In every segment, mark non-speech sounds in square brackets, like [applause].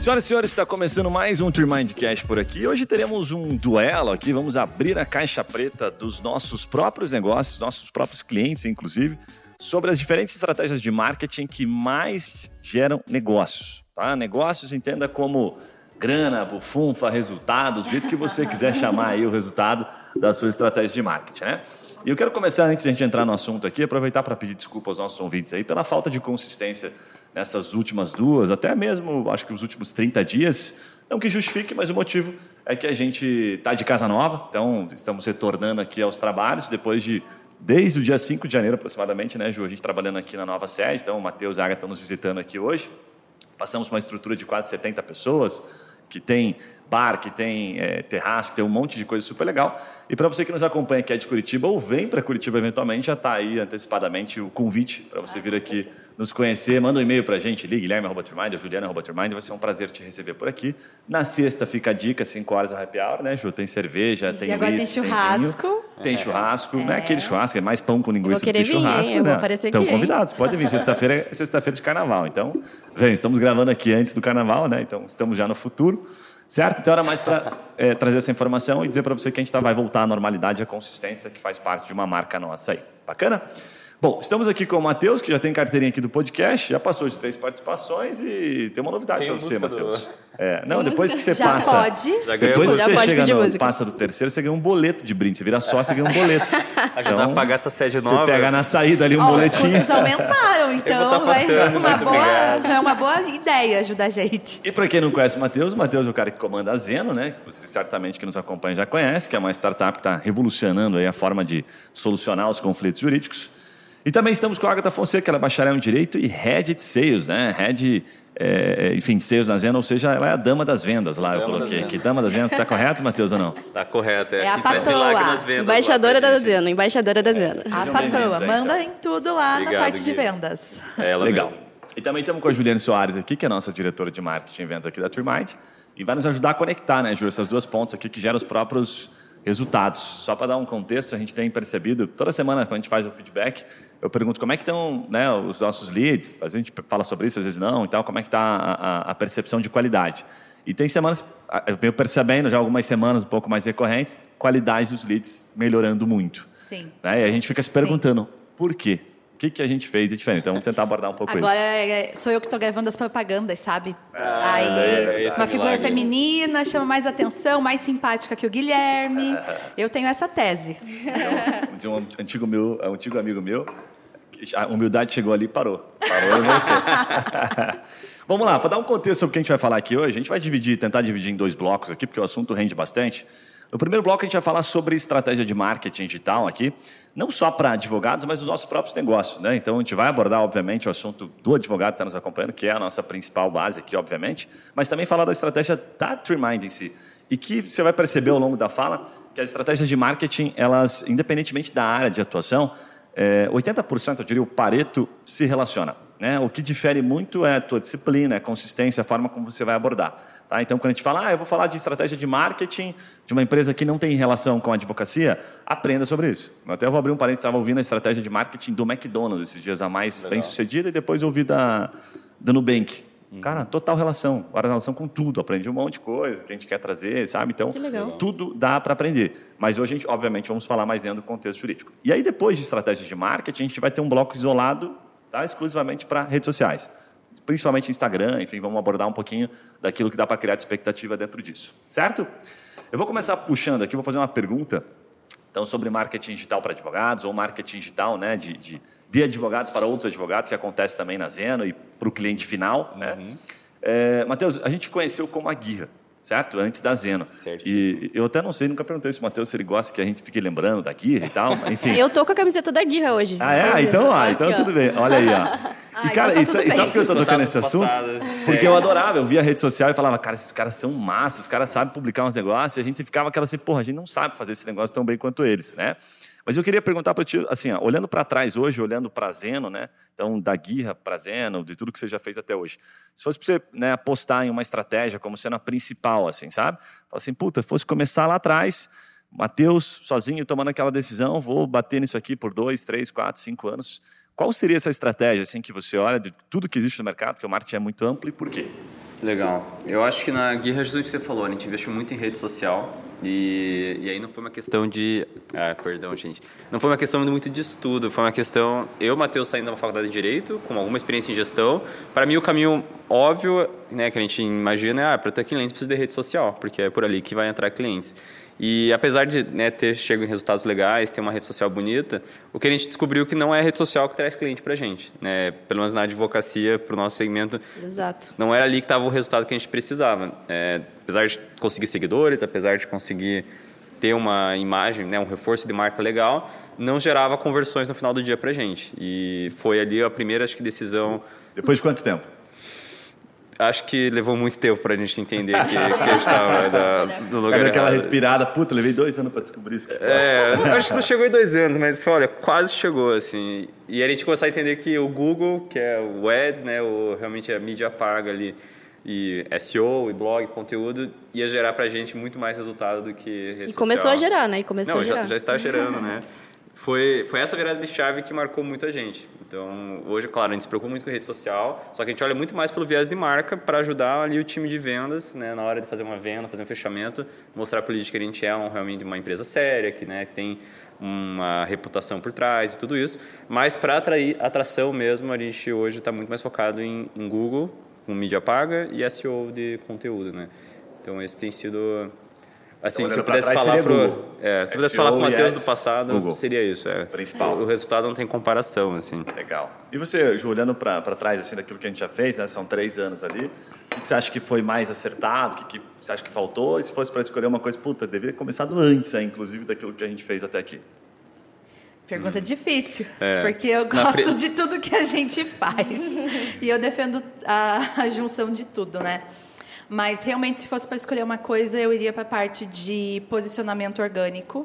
Senhoras e senhores, está começando mais um Tremindcast por aqui. Hoje teremos um duelo aqui. Vamos abrir a caixa preta dos nossos próprios negócios, nossos próprios clientes, inclusive, sobre as diferentes estratégias de marketing que mais geram negócios. Tá? Negócios, entenda como grana, bufunfa, resultados, do jeito que você quiser chamar aí o resultado da sua estratégia de marketing, né? E eu quero começar, antes de a gente entrar no assunto aqui, aproveitar para pedir desculpa aos nossos ouvintes aí pela falta de consistência nessas últimas duas, até mesmo, acho que os últimos 30 dias. Não que justifique, mas o motivo é que a gente está de casa nova, então estamos retornando aqui aos trabalhos depois de desde o dia 5 de janeiro aproximadamente, né, Ju? A gente trabalhando aqui na nova sede, então o Matheus e a Agatha estão nos visitando aqui hoje. Passamos uma estrutura de quase 70 pessoas, que tem bar, que tem é, terraço, que tem um monte de coisa super legal. E para você que nos acompanha aqui é de Curitiba ou vem para Curitiba eventualmente, já está aí antecipadamente o convite para você vir aqui nos conhecer. Manda um e-mail para a gente, ligue guilherme.trimind, juliana.trimind, vai ser um prazer te receber por aqui. Na sexta fica a dica, 5 horas é happy hour, né, Ju? Tem cerveja, tem e agora whisky, tem churrasco. Tem, tem churrasco, não é aquele churrasco, é mais pão com linguiça do que vir, churrasco, hein? né? Estão convidados, podem vir. Sexta-feira é sexta-feira de carnaval. Então, vem, estamos gravando aqui antes do carnaval, né? Então, estamos já no futuro. Certo? Então era mais para é, trazer essa informação e dizer para você que a gente tá, vai voltar à normalidade à consistência que faz parte de uma marca nossa aí. Bacana? Bom, estamos aqui com o Matheus, que já tem carteirinha aqui do podcast, já passou de três participações e tem uma novidade para você, Matheus. Do... É, não, depois que você já passa. Pode. Já depois que você chega no, passa do terceiro, você ganha um boleto de brinde. Você vira sócio, você ganha um boleto. [laughs] Ajudar então, a pagar essa sede nova. Você pega na saída ali um oh, boletinho. Os custos aumentaram, então. Eu vou tá passando, uma muito boa. É uma boa ideia ajudar a gente. E para quem não conhece o Matheus, o Matheus é o cara que comanda a Zeno, né? Que você certamente que nos acompanha já conhece, que é uma startup que está revolucionando aí a forma de solucionar os conflitos jurídicos. E também estamos com a Agatha Fonseca, ela é bacharel em Direito e Head de Sales, né? Head, é, enfim, Sales na Zena, ou seja, ela é a dama das vendas lá, eu coloquei aqui. Dama das vendas, está correto, Matheus, ou não? Está [laughs] correto, é. É a patroa. milagre nas vendas. Embaixadora da Zena, embaixadora da Zena. A patroa, aí, manda então. em tudo lá Obrigado, na parte de vendas. É ela Legal. mesmo. E também estamos com a Juliane Soares aqui, que é a nossa diretora de marketing e vendas aqui da Trimind, e vai nos ajudar a conectar, né, Ju, essas duas pontas aqui que geram os próprios resultados. Só para dar um contexto, a gente tem percebido, toda semana quando a gente faz o feedback, eu pergunto como é que estão né, os nossos leads, às vezes a gente fala sobre isso, às vezes não, e tal, como é que está a, a- percepção de qualidade. E tem semanas, eu venho percebendo já algumas semanas um pouco mais recorrentes, qualidade dos leads melhorando muito. Sim. Né? E a gente fica se perguntando, por quê? O que, que a gente fez de diferente? Então vamos tentar abordar um pouco Agora isso. é- sou eu que estou gravando as propagandas, sabe? Ah, Aí, é esse uma figura milagre. feminina chama mais atenção, mais simpática que o Guilherme. Eu tenho essa tese. Dizer um antigo, meu, um antigo amigo meu, a humildade chegou ali e parou. Parou e voltou. [laughs] Vamos lá, para dar um contexto sobre o que a gente vai falar aqui hoje, a gente vai dividir, tentar dividir em dois blocos aqui, porque o assunto rende bastante. No primeiro bloco, a gente vai falar sobre estratégia de marketing digital aqui, não só para advogados, mas os nossos próprios negócios. Né? Então, a gente vai abordar, obviamente, o assunto do advogado que está nos acompanhando, que é a nossa principal base aqui, obviamente, mas também falar da estratégia da Trimind em si. E que você vai perceber ao longo da fala que as estratégias de marketing, elas, independentemente da área de atuação, é, 80%, eu diria, o Pareto se relaciona. Né? O que difere muito é a tua disciplina, a consistência, a forma como você vai abordar. Tá? Então, quando a gente fala, ah, eu vou falar de estratégia de marketing de uma empresa que não tem relação com a advocacia, aprenda sobre isso. Eu até vou abrir um parênteses, estava ouvindo a estratégia de marketing do McDonald's esses dias a mais bem sucedida e depois ouvi da, da Nubank. Cara, total relação. Agora, relação com tudo. Aprendi um monte de coisa que a gente quer trazer, sabe? Então, tudo dá para aprender. Mas hoje, a gente, obviamente, vamos falar mais dentro do contexto jurídico. E aí, depois de estratégias de marketing, a gente vai ter um bloco isolado tá? exclusivamente para redes sociais. Principalmente Instagram, enfim, vamos abordar um pouquinho daquilo que dá para criar de expectativa dentro disso. Certo? Eu vou começar puxando aqui, vou fazer uma pergunta então, sobre marketing digital para advogados, ou marketing digital né, de, de, de advogados para outros advogados, que acontece também na Zeno e para o cliente final. Né? É, Matheus, a gente conheceu como a Guirra, certo? Antes da Zeno. E eu até não sei, nunca perguntei se o Matheus se ele gosta que a gente fique lembrando da Guirra e tal, enfim. [laughs] Eu tô com a camiseta da Guirra hoje. Ah, é? Ah, então, ah, aqui, então tudo bem. Olha aí, ó. [laughs] Ah, E, cara, então tá e, e sabe por que eu tô tocando nesse assunto? passadas. Porque eu adorava, eu via a rede social e falava, cara, esses caras são massas, os caras sabem publicar uns negócios, e a gente ficava aquela assim, porra, a gente não sabe fazer esse negócio tão bem quanto eles, né? Mas eu queria perguntar para ti, assim, ó, olhando para trás hoje, olhando para Zeno, né? Então, da Guirra para Zeno, de tudo que você já fez até hoje. Se fosse para você né, apostar em uma estratégia como sendo a principal, assim, sabe? Fala assim, puta, fosse começar lá atrás, Matheus, sozinho, tomando aquela decisão, vou bater nisso aqui por dois, três, quatro, cinco anos. Qual seria essa estratégia, assim, que você olha de tudo que existe no mercado, que o marketing é muito amplo, e por quê? Legal. Eu acho que na Guerra Jesus que você falou, a gente investiu muito em rede social. E, e aí não foi uma questão de. Ah, perdão, gente. Não foi uma questão muito de estudo, foi uma questão. Eu, Matheus, saindo da faculdade de Direito, com alguma experiência em gestão. Para mim, o caminho óbvio né, que a gente imagina é: ah, para ter clientes precisa de rede social, porque é por ali que vai entrar clientes. E apesar de né, ter chegado em resultados legais, ter uma rede social bonita, o que a gente descobriu que não é a rede social que traz cliente para a gente. Né? Pelo menos na advocacia, para o nosso segmento, Exato. não era ali que estava o resultado que a gente precisava. É, apesar de conseguir seguidores, apesar de conseguir ter uma imagem, né, um reforço de marca legal, não gerava conversões no final do dia para a gente. E foi ali a primeira acho que decisão. Depois de quanto tempo? Acho que levou muito tempo para a gente entender que, que a gente estava do lugar Cadê aquela errado. respirada? Puta, levei dois anos para descobrir isso. É, acho que não chegou em dois anos, mas olha, quase chegou, assim. E aí a gente começou a entender que o Google, que é o Ads, né, o, realmente a mídia paga ali, e SEO, e blog, conteúdo, ia gerar pra gente muito mais resultado do que rede E começou social. a gerar, né? E começou Não, a gerar. já, já está gerando, né? [laughs] Foi, foi essa virada de chave que marcou muito a gente. Então, hoje, claro, a gente se preocupa muito com rede social, só que a gente olha muito mais pelo viés de marca para ajudar ali o time de vendas, né, na hora de fazer uma venda, fazer um fechamento, mostrar para eles que a gente é um, realmente uma empresa séria, que, né, que tem uma reputação por trás e tudo isso. Mas para atrair atração mesmo, a gente hoje está muito mais focado em, em Google, com mídia paga e SEO de conteúdo, né? Então, esse tem sido Assim, Então, se eu pudesse trás, falar pro, é, se pudesse falar com o e Matheus do passado, Google. seria isso, é. Principal. O, o resultado não tem comparação, assim. Legal. E você, Ju, olhando para trás assim, daquilo que a gente já fez, né? São três anos ali. O que você acha que foi mais acertado? O que, que você acha que faltou? E se fosse para escolher uma coisa, puta, deveria ter começado antes, né, inclusive, daquilo que a gente fez até aqui. Pergunta difícil, É. porque eu gosto fre- de tudo que a gente faz. e eu defendo a, a junção de tudo, né? Mas realmente, se fosse para escolher uma coisa, eu iria para a parte de posicionamento orgânico.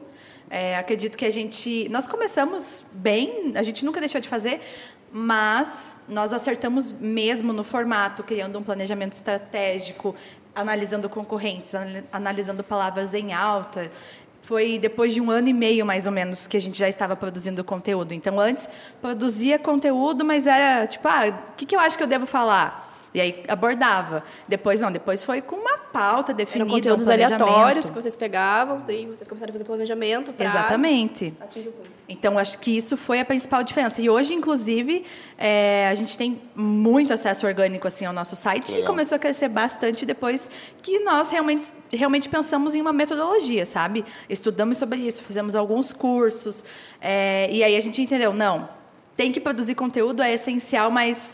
É, acredito que a gente. Nós começamos bem, a gente nunca deixou de fazer, mas nós acertamos mesmo no formato, criando um planejamento estratégico, analisando concorrentes, anali- analisando palavras em alta. Foi depois de um ano e meio, mais ou menos, que a gente já estava produzindo conteúdo. Então, antes, produzia conteúdo, mas era tipo, ah, o que, que eu acho que eu devo falar? E aí abordava. Depois, não, depois foi com uma pauta Eram definida. conteúdos um aleatórios que vocês pegavam, daí vocês começaram a fazer planejamento pra Exatamente. atingir o público. Então, acho que isso foi a principal diferença. E hoje, inclusive, é, a gente tem muito acesso orgânico assim, ao nosso site e Legal. começou a crescer bastante depois que nós realmente, realmente pensamos em uma metodologia, sabe? Estudamos sobre isso, fizemos alguns cursos. é, e aí a gente entendeu, não, tem que produzir conteúdo, é essencial, mas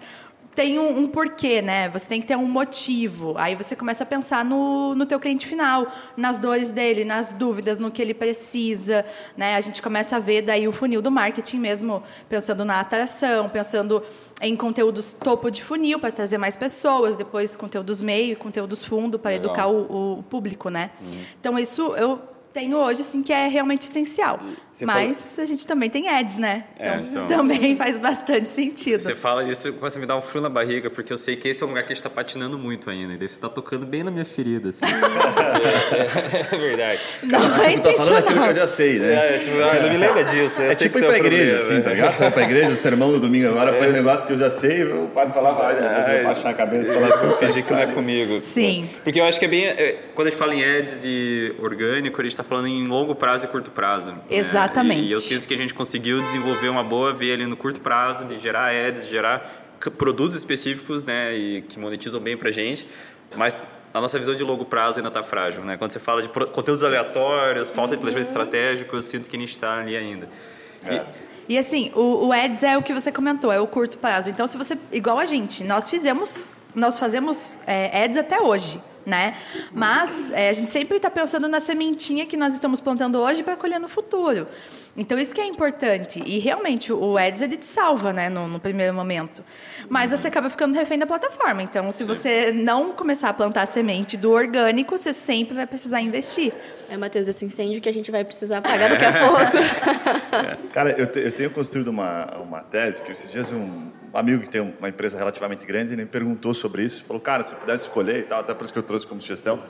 tem um, um porquê, né? Você tem que ter um motivo. Aí você começa a pensar no, no teu cliente final, nas dores dele, nas dúvidas, no que ele precisa, né? A gente começa a ver daí o funil do marketing mesmo, pensando na atração, pensando em conteúdos topo de funil para trazer mais pessoas, depois conteúdos meio, conteúdos fundo para educar o, o público, né? Então isso eu tenho hoje assim que é realmente essencial. Você Mas a gente também tem ads, né? É, então, então. também [laughs] faz bastante sentido. Você fala isso, começa a me dar um frio na barriga, porque eu sei que esse é um lugar que a gente tá patinando muito ainda. E daí você tá tocando bem na minha ferida, assim. é, [laughs] é verdade. Não é Tipo, tá falando aquilo que eu já sei, né? É, tipo, ah, não me lembra disso. eu É sei tipo que ir isso pra igreja, problema, assim, tá ligado? Você vai pra igreja, o sermão do domingo agora foi um negócio que eu já sei, o padre falava, ai, depois eu vou baixar a cabeça e falar, Vou fingir que não é comigo. Sim. Porque eu acho que é bem. é, quando a gente fala em ads e orgânico, a gente está falando em longo prazo e curto prazo. né? Exatamente. E, e eu sinto que a gente conseguiu desenvolver uma boa veia ali no curto prazo, de gerar ads, de gerar produtos específicos, né? E que monetizam bem pra gente. Mas a nossa visão de longo prazo ainda está frágil, né? Quando você fala de conteúdos aleatórios, falta de planejamento estratégico, eu sinto que a gente está ali ainda. E- E assim, o, o ads é o que você comentou, é o curto prazo. Então, se você, igual a gente, nós fizemos, nós fazemos é, ads até hoje, né? Mas é, a gente sempre está pensando na sementinha que nós estamos plantando hoje para colher no futuro. Então, isso que é importante. E realmente, o ads ele te salva, né, no, no primeiro momento. Mas você acaba ficando refém da plataforma. Então, se você não começar a plantar a semente do orgânico, você sempre vai precisar investir. É, Matheus, esse incêndio que a gente vai precisar apagar daqui a pouco. [laughs] Cara, eu, te- eu tenho construído uma, uma tese que esses dias um amigo que tem uma empresa relativamente grande, ele me perguntou sobre isso, falou, cara, se pudesse escolher e tal, até por isso que eu trouxe como sugestão,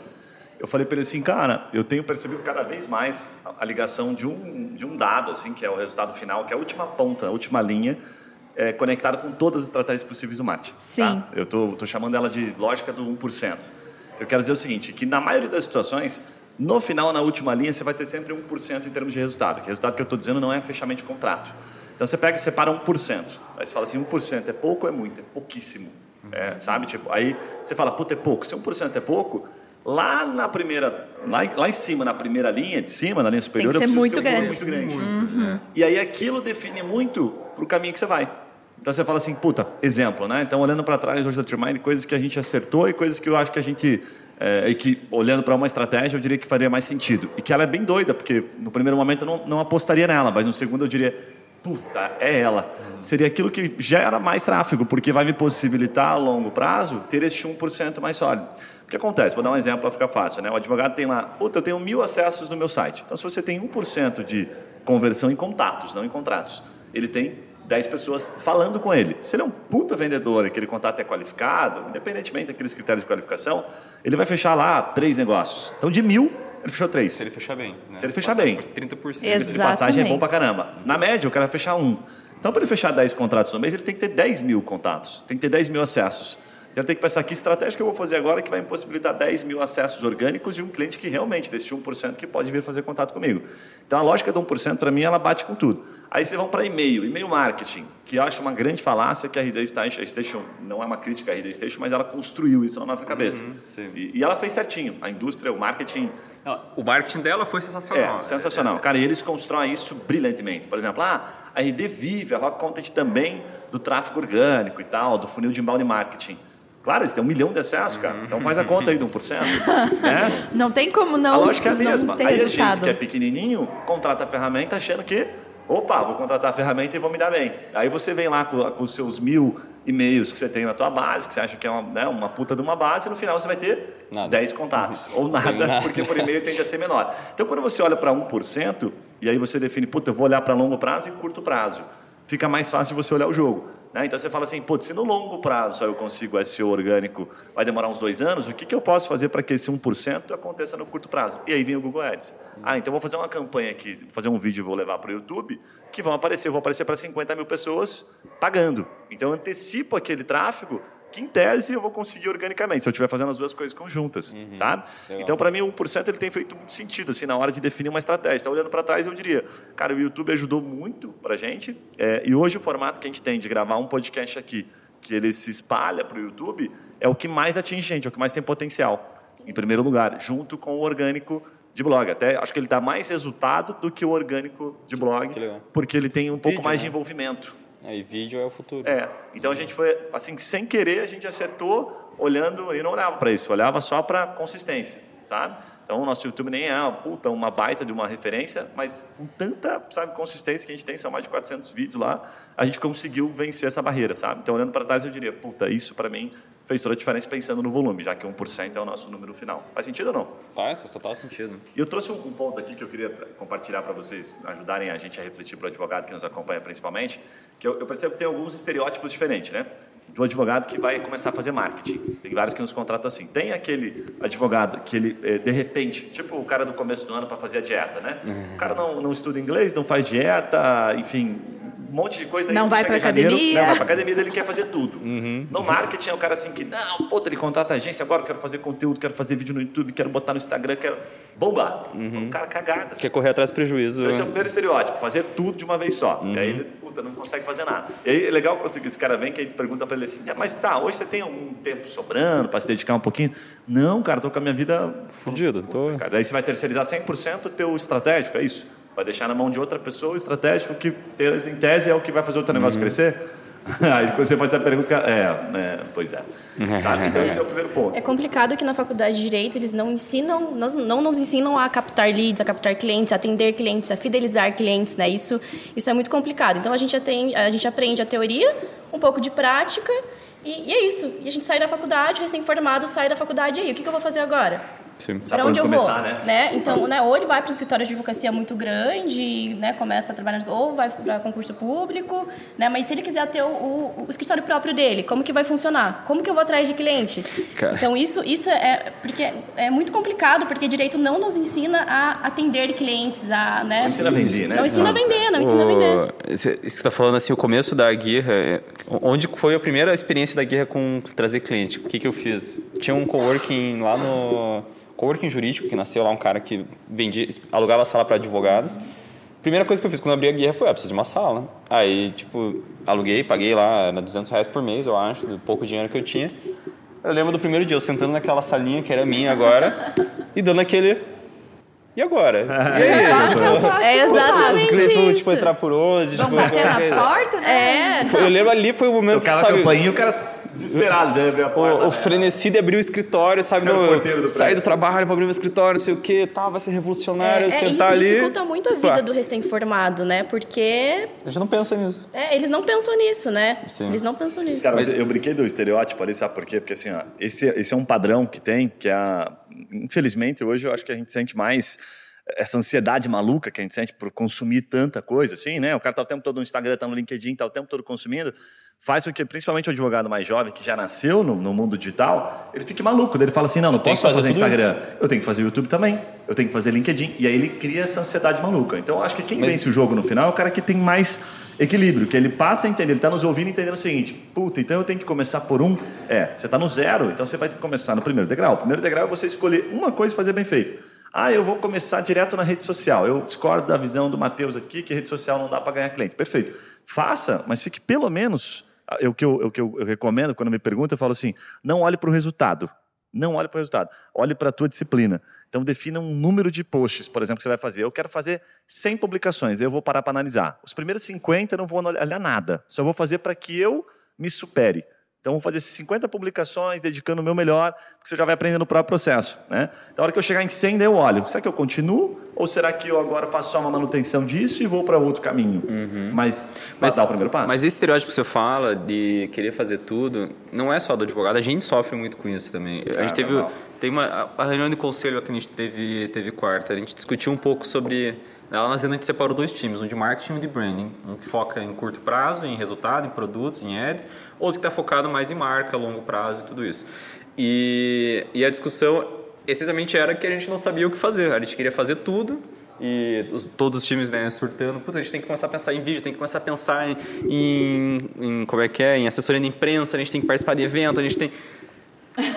eu falei para ele assim, cara, eu tenho percebido cada vez mais a, ligação de um, de um dado, assim, que é o resultado final, que é a última ponta, a última linha, é, conectado com todas as estratégias possíveis do marketing. Sim. Tá? Eu tô chamando ela de lógica do 1%. Eu quero dizer o seguinte, que na maioria das situações, no final, na última linha, você vai ter sempre 1% em termos de resultado. Que resultado que eu estou dizendo não é fechamento de contrato. Então você pega e separa 1%. Aí você fala assim, 1% é pouco ou é muito? É pouquíssimo. É, sabe? Tipo, aí você fala, puta, é pouco. Se 1% é pouco, lá na primeira, lá, lá em cima, na primeira linha de cima, na linha superior, Tem que ser eu preciso muito ter um grande. muito grande. Uhum. E aí aquilo define muito para o caminho que você vai. Então você fala assim, puta, exemplo, né? Então olhando para trás hoje da Trimind, coisas que a gente acertou e coisas que eu acho que a gente é, e que olhando para uma estratégia eu diria que faria mais sentido e que ela é bem doida porque no primeiro momento eu não, não apostaria nela, mas no segundo eu diria puta, é ela. Seria aquilo que gera mais tráfego, porque vai me possibilitar a longo prazo ter esse 1% mais sólido. O que acontece? Vou dar um exemplo para ficar fácil. Né? O advogado tem lá, puta, eu tenho mil acessos no meu site. Então, se você tem 1% de conversão em contatos, não em contratos, ele tem 10 pessoas falando com ele. Se ele é um puta vendedor aquele contato é qualificado, independentemente daqueles critérios de qualificação, ele vai fechar lá três negócios. Então, de mil, ele fechou três. Se ele fechar bem. Né? Se ele fechar bem. 30%. Esse de passagem é bom Exatamente. pra caramba. Na média, o cara vai fechar um. Então, para ele fechar 10 contratos no mês, ele tem que ter 10 mil contatos, tem que ter 10 mil acessos. Então, tem que pensar que estratégia que eu vou fazer agora que vai me possibilitar 10 mil acessos orgânicos de um cliente que realmente, desse 1%, que pode vir fazer contato comigo. Então, a lógica do 1%, para mim, ela bate com tudo. Aí, vocês vão para e-mail, e-mail marketing, que eu acho uma grande falácia que a RD Station, a Station não é uma crítica à RD Station, mas ela construiu isso na nossa cabeça. sim. e, e ela fez certinho. A indústria, o marketing, Não, o marketing dela foi sensacional. é, sensacional. Cara, e eles constroem isso brilhantemente. Por exemplo, ah, a RD vive, a Rock Content também, do tráfego orgânico e tal, do funil de inbound marketing. Claro, eles têm um milhão de acessos, cara. Então faz a conta aí de 1%. [laughs] né? Não tem como não, a lógica é a mesma. Aí a resultado. gente que é pequenininho contrata a ferramenta achando que, opa, vou contratar a ferramenta e vou me dar bem. Aí você vem lá com, com os seus mil e-mails que você tem na tua base, que você acha que é uma, né, uma puta de uma base, e no final você vai ter Nada. 10 contatos. Ou nada, porque por e-mail tende a ser menor. Então, quando você olha para 1%, e aí você define, puta, eu vou olhar para longo prazo e curto prazo. Fica mais fácil de você olhar o jogo. Né? Então você fala assim, putz, se no longo prazo eu consigo SEO orgânico, vai demorar uns dois anos, o que, que eu posso fazer para que esse 1% aconteça no curto prazo? E aí vem o Google Ads. Ah, então vou fazer uma campanha aqui, vou fazer um vídeo e vou levar para o YouTube, que vão aparecer, eu vou aparecer para 50 mil pessoas pagando. Então eu antecipo aquele tráfego que em tese eu vou conseguir organicamente, se eu estiver fazendo as duas coisas conjuntas, sabe? Legal. Então, para mim, o 1% ele tem feito muito sentido, assim, na hora de definir uma estratégia. Então, olhando para trás, eu diria, cara, o YouTube ajudou muito para a gente, é, e hoje o formato que a gente tem de gravar um podcast aqui, que ele se espalha para o YouTube, é o que mais atinge gente, é o que mais tem potencial, em primeiro lugar, junto com o orgânico de blog. Até acho que ele dá mais resultado do que o orgânico de blog, porque ele tem um pouco Vídeo, mais né? de envolvimento. Aí vídeo é o futuro. É, então a gente foi, assim, sem querer, a gente acertou olhando, e não olhava para isso, olhava só para consistência, sabe? Então o nosso YouTube nem é uma puta, uma baita de uma referência, mas com tanta, sabe, consistência que a gente tem, são mais de 400 vídeos lá, a gente conseguiu vencer essa barreira, sabe? Então olhando para trás eu diria, puta, isso para mim fez toda a diferença pensando no volume, já que 1% é o nosso número final. Faz sentido ou não? Faz, faz total sentido. E eu trouxe um, um ponto aqui que eu queria compartilhar para vocês ajudarem a gente a refletir para o advogado que nos acompanha principalmente, que eu, eu percebo que tem alguns estereótipos diferentes, né? Do advogado que vai começar a fazer marketing. Tem vários que nos contratam assim. Tem aquele advogado que ele, eh, de repente, tipo o cara do começo do ano para fazer a dieta, né? O cara não, não estuda inglês, não faz dieta, enfim, um monte de coisa. aí Não vai janeiro, academia. Não, vai pra academia, ele quer fazer tudo. No marketing é o cara assim que, não, puta, ele contrata a agência agora, eu quero fazer conteúdo, quero fazer vídeo no YouTube, quero botar no Instagram, quero bombar. Foi um cara cagada. Quer correr atrás do prejuízo. Esse é o primeiro estereótipo, fazer tudo de uma vez só. E aí ele, puta, não consegue fazer nada. E aí é legal quando esse cara vem que a gente pergunta pra ele assim, "É, mas tá, hoje você tem algum tempo sobrando pra se dedicar um pouquinho? Não, cara, tô com a minha vida Fudido. Tô... Cara, daí você vai terceirizar 100% o teu estratégico, é isso? Vai deixar na mão de outra pessoa o estratégico que, em tese, é o que vai fazer o teu negócio crescer? [laughs] Aí quando você faz essa pergunta, é, é, pois é. [laughs] Sabe? Então esse é o primeiro ponto. É complicado que na faculdade de Direito eles não ensinam, nós- não nos ensinam a captar leads, a captar clientes, a atender clientes, a fidelizar clientes, né? Isso, isso é muito complicado. Então a gente, atende, a gente aprende a teoria, um pouco de prática e, e é isso. E a gente sai da faculdade, recém-formado, sai da faculdade e aí, o que, que eu vou fazer agora? Sim. Para onde eu começar, vou, né? né? Então, né, ou ele vai para um escritório de advocacia muito grande, né, começa a trabalhar, ou vai para concurso público, né, mas se ele quiser ter o, o, o, escritório próprio dele, como que vai funcionar? Como que eu vou atrás de cliente? Cara. Então, isso, isso é, porque é muito complicado, porque direito não nos ensina a atender clientes, a, né? Não ensina a vender, né? Não ensina a vender, não ensina a vender. Isso que você está falando, assim, o começo da guerra, é, onde foi a primeira experiência da guerra com trazer cliente? O que que eu fiz? Tinha um coworking lá no coworking jurídico, que nasceu lá um cara que vendia, alugava sala para advogados. Primeira coisa que eu fiz quando abri a guerra foi, ah, preciso de uma sala. Aí, tipo, aluguei, paguei lá, era 200 reais por mês, eu acho, do pouco dinheiro que eu tinha. Eu lembro do primeiro dia, eu sentando naquela salinha que era minha agora, e dando aquele e agora? [laughs] E aí? tipo, é exatamente Os clientes vão tipo, entrar por onde? Vão tipo, bater na porta, né? É. Foi, eu lembro ali foi o momento Tocar que, sabe... a campainha o cara desesperado já abriu a porta. O, o frenesi de abrir o escritório, sabe? No, do sair do trabalho, vou abrir o escritório, não sei o quê, tá, vai ser revolucionário, é, sentar é, isso ali... dificulta muito a vida do recém-formado, né? Porque... A gente não pensa nisso. É, eles não pensam nisso, né? Sim. Eles não pensam nisso. Cara, mas eu brinquei do estereótipo ali, sabe por quê? Porque assim, ó, esse, esse é um padrão que tem, que é... Infelizmente, hoje eu acho que a gente sente mais essa ansiedade maluca que a gente sente por consumir tanta coisa, assim, né? O cara tá o tempo todo no Instagram, tá no LinkedIn, tá o tempo todo consumindo, faz com que, principalmente o advogado mais jovem, que já nasceu no, no mundo digital, ele fique maluco. Daí ele fala assim, não, não eu posso fazer, fazer Instagram, isso. eu tenho que fazer YouTube também, eu tenho que fazer LinkedIn. E aí ele cria essa ansiedade maluca. Então, eu acho que quem Mas... vence o jogo no final é o cara que tem mais equilíbrio, que ele passa a entender, ele está nos ouvindo entendendo o seguinte, puta, então eu tenho que começar por um, é, você está no zero, então você vai ter que começar no primeiro degrau. O primeiro degrau é você escolher uma coisa e fazer bem feito. Ah, eu vou começar direto na rede social. Eu discordo da visão do Matheus aqui, que rede social não dá para ganhar cliente. Perfeito. Faça, mas fique pelo menos. É o que eu, o que eu recomendo quando me perguntam, eu falo assim: não olhe para o resultado. Não olhe para o resultado. Olhe para a tua disciplina. Então, defina um número de posts, por exemplo, que você vai fazer. Eu quero fazer 100 publicações, eu vou parar para analisar. Os primeiros 50 eu não vou olhar nada. Só vou fazer para que eu me supere. Então, vou fazer 50 publicações, dedicando o meu melhor, porque você já vai aprendendo o próprio processo. Né? Então, a hora que eu chegar em 100, daí eu olho. Será que eu continuo? Ou será que eu agora faço só uma manutenção disso e vou para outro caminho? Uhum. Mas, mas dar o primeiro passo. Mas esse estereótipo que você fala de querer fazer tudo, não é só do advogado. A gente sofre muito com isso também. a gente teve, tem uma, a reunião de conselho que a gente teve, teve quarta, a gente discutiu um pouco sobre Lá na Zena a gente separou dois times, um de marketing e um de branding. Um que foca em curto prazo, em resultado, em produtos, em ads. Outro que está focado mais em marca, longo prazo e tudo isso. E, e a discussão essencialmente era que a gente não sabia o que fazer. A gente queria fazer tudo, e os, todos os times né, surtando. A gente tem que começar a pensar em vídeo, tem que começar a pensar em, em, em, como é que é, em assessoria de imprensa, a gente tem que participar de evento, a gente tem...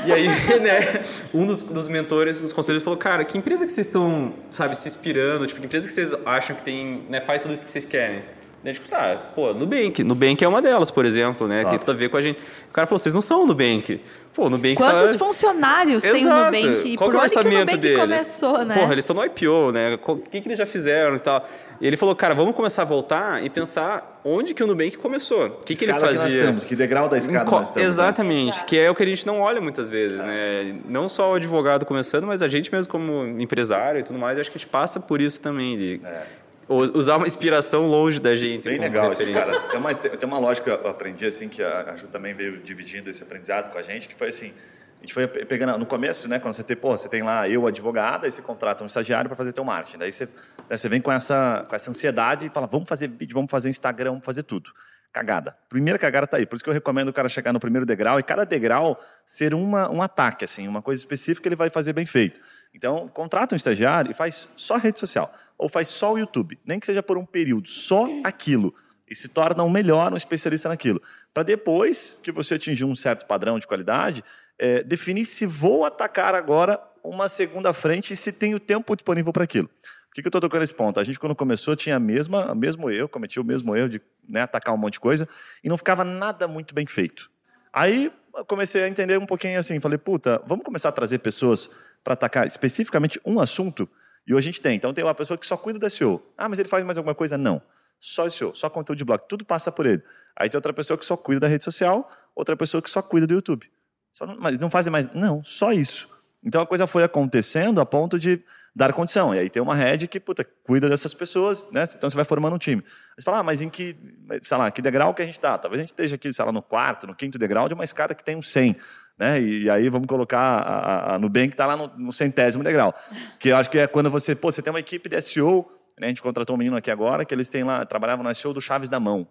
E aí, [laughs] né, um dos, dos mentores, dos conselheiros falou, cara, que empresa que vocês estão, sabe, se inspirando? Tipo, que empresa que vocês acham que tem, né, faz tudo isso que vocês querem? A gente pensou, ah, pô, Nubank. Nubank é uma delas, por exemplo, né? Tem tudo a ver com a gente. O cara falou, vocês não são o Nubank. Pô, Nubank tá Quantos tá... funcionários Exato. tem o Nubank? Qual por é o orçamento que o deles? começou, né? Porra, eles estão no IPO, né? O que, que eles já fizeram e tal. E ele falou, cara, vamos começar a voltar e pensar onde que o Nubank começou. O que, que ele fazia? Que nós estamos, que degrau da escada nós estamos. Né? Exatamente, né? que é o que a gente não olha muitas vezes, é. né? Não só o advogado começando, mas a gente mesmo como empresário e tudo mais, acho que a gente passa por isso também, de é usar uma inspiração longe da gente. Bem legal, cara. Tem uma, tem uma lógica que eu aprendi, assim, que a Ju também veio dividindo esse aprendizado com a gente, que foi assim, a gente foi pegando, no começo, né, quando você tem, pô, você tem lá eu, advogada, aí você contrata um estagiário para fazer teu marketing. Daí você, daí você vem com essa, com essa ansiedade e fala, vamos fazer vídeo, vamos fazer Instagram, vamos fazer tudo. Cagada. Primeira cagada tá aí. Por isso que eu recomendo o cara chegar no primeiro degrau e cada degrau ser uma, um ataque, assim, uma coisa específica que ele vai fazer bem feito. Então, contrata um estagiário e faz só rede social. Ou faz só o YouTube. Nem que seja por um período, só aquilo. E se torna um melhor, um especialista naquilo. Para depois que você atingir um certo padrão de qualidade, é, definir se vou atacar agora uma segunda frente e se tenho tempo disponível para aquilo. Que, que eu estou tocando esse ponto? A gente, quando começou, tinha a mesma, mesmo erro, cometia o mesmo erro de né, atacar um monte de coisa e não ficava nada muito bem feito. Aí eu comecei a entender um pouquinho assim, falei, puta, vamos começar a trazer pessoas para atacar especificamente um assunto? E hoje a gente tem. Então tem uma pessoa que só cuida do SEO. Ah, mas ele faz mais alguma coisa? Não. Só SEO, só conteúdo de blog, tudo passa por ele. Aí tem outra pessoa que só cuida da rede social, outra pessoa que só cuida do YouTube. Só mas não fazem mais. Não, só isso. Então a coisa foi acontecendo a ponto de dar condição. E aí tem uma head que, puta, cuida dessas pessoas, né? Então você vai formando um time. Aí você fala, ah, mas em que, sei lá, que degrau que a gente tá? Talvez a gente esteja aqui, sei lá, no quarto, no quinto degrau de uma escada que tem um 100. Né? E, aí vamos colocar a, a Nubank que está lá no, no, centésimo degrau. Que eu acho que é quando você, pô, você tem uma equipe de SEO, né? a gente contratou um menino aqui agora, que eles têm lá, trabalhavam no SEO do Chaves da Mão.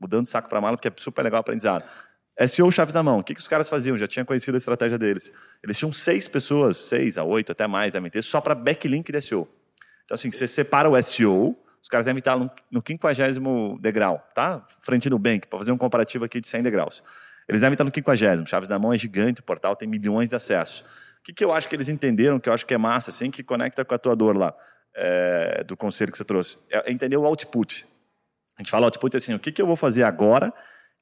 Mudando saco para mala, porque é super legal aprendizado. SEO Chaves na mão. O que, que os caras faziam? Já tinha conhecido a estratégia deles. Eles tinham seis pessoas, seis a oito, até mais, devem ter, só para backlink de SEO. Então, assim, você separa o SEO, os caras devem estar no quinquagésimo degrau, tá? Frente no Bank, para fazer um comparativo aqui de 100 degraus. Eles devem estar no quinquagésimo. Chaves na mão é gigante, o portal tem milhões de acessos. O que, que eu acho que eles entenderam, que eu acho que é massa, assim, que conecta com a tua dor lá, é, do conselho que você trouxe? É entender o output. A gente fala output assim, o que, que eu vou fazer agora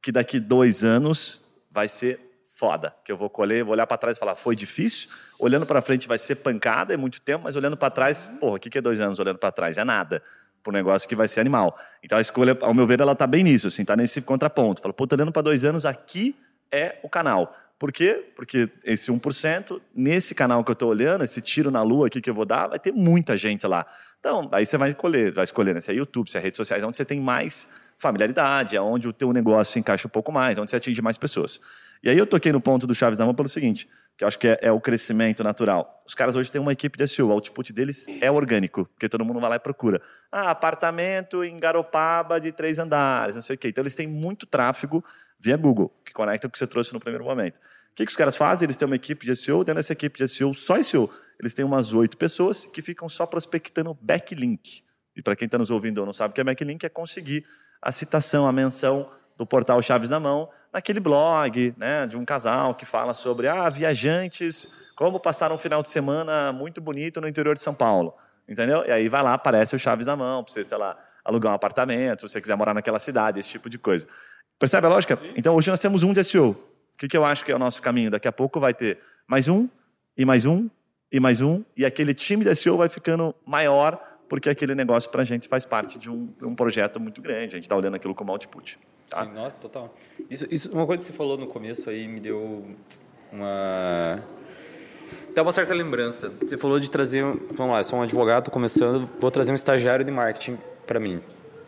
que daqui dois anos vai ser foda. Que eu vou colher, vou olhar para trás e falar, foi difícil. Olhando para frente vai ser pancada, é muito tempo, mas olhando para trás, porra, o que é dois anos olhando para trás? É nada. Para um negócio que vai ser animal. Então a escolha, ao meu ver, ela tá bem nisso, assim, tá nesse contraponto. Fala, pô, tô olhando para dois anos, aqui é o canal. Por quê? Porque esse 1%, nesse canal que eu estou olhando, esse tiro na lua aqui que eu vou dar, vai ter muita gente lá. Então, aí você vai escolher, vai escolher né? se é YouTube, se é redes sociais, onde você tem mais familiaridade, aonde o teu negócio se encaixa um pouco mais, onde você atinge mais pessoas. E aí eu toquei no ponto do Chaves da Mão pelo seguinte, que eu acho que é, é, o crescimento natural. Os caras hoje têm uma equipe de SEO, o output deles é orgânico, porque todo mundo vai lá e procura. Ah, apartamento em Garopaba de três andares, não sei o quê. Então eles têm muito tráfego via Google, que conecta o que você trouxe no primeiro momento. O que, que os caras fazem? Eles têm uma equipe de SEO, dentro dessa equipe de SEO, só SEO, eles têm umas oito pessoas que ficam só prospectando backlink. E para quem está nos ouvindo ou não sabe o que é backlink, é conseguir a citação, a menção do portal Chaves na Mão, naquele blog né, de um casal que fala sobre ah, viajantes, como passar um final de semana muito bonito no interior de São Paulo. Entendeu? E aí vai lá, aparece o Chaves na Mão, para você, sei lá, alugar um apartamento, se você quiser morar naquela cidade, esse tipo de coisa. Percebe a lógica? Sim. Então hoje nós temos um de SEO. O que, que eu acho que é o nosso caminho? Daqui a pouco vai ter mais um, e mais um, e mais um, e aquele time de SEO vai ficando maior porque aquele negócio para a gente faz parte de um, um projeto muito grande. A gente está olhando aquilo como output. Tá? Sim, nossa, total. Isso, isso, uma coisa que você falou no começo aí me deu uma dá uma certa lembrança. Você falou de trazer, vamos lá, eu sou um advogado, começando, vou trazer um estagiário de marketing para mim.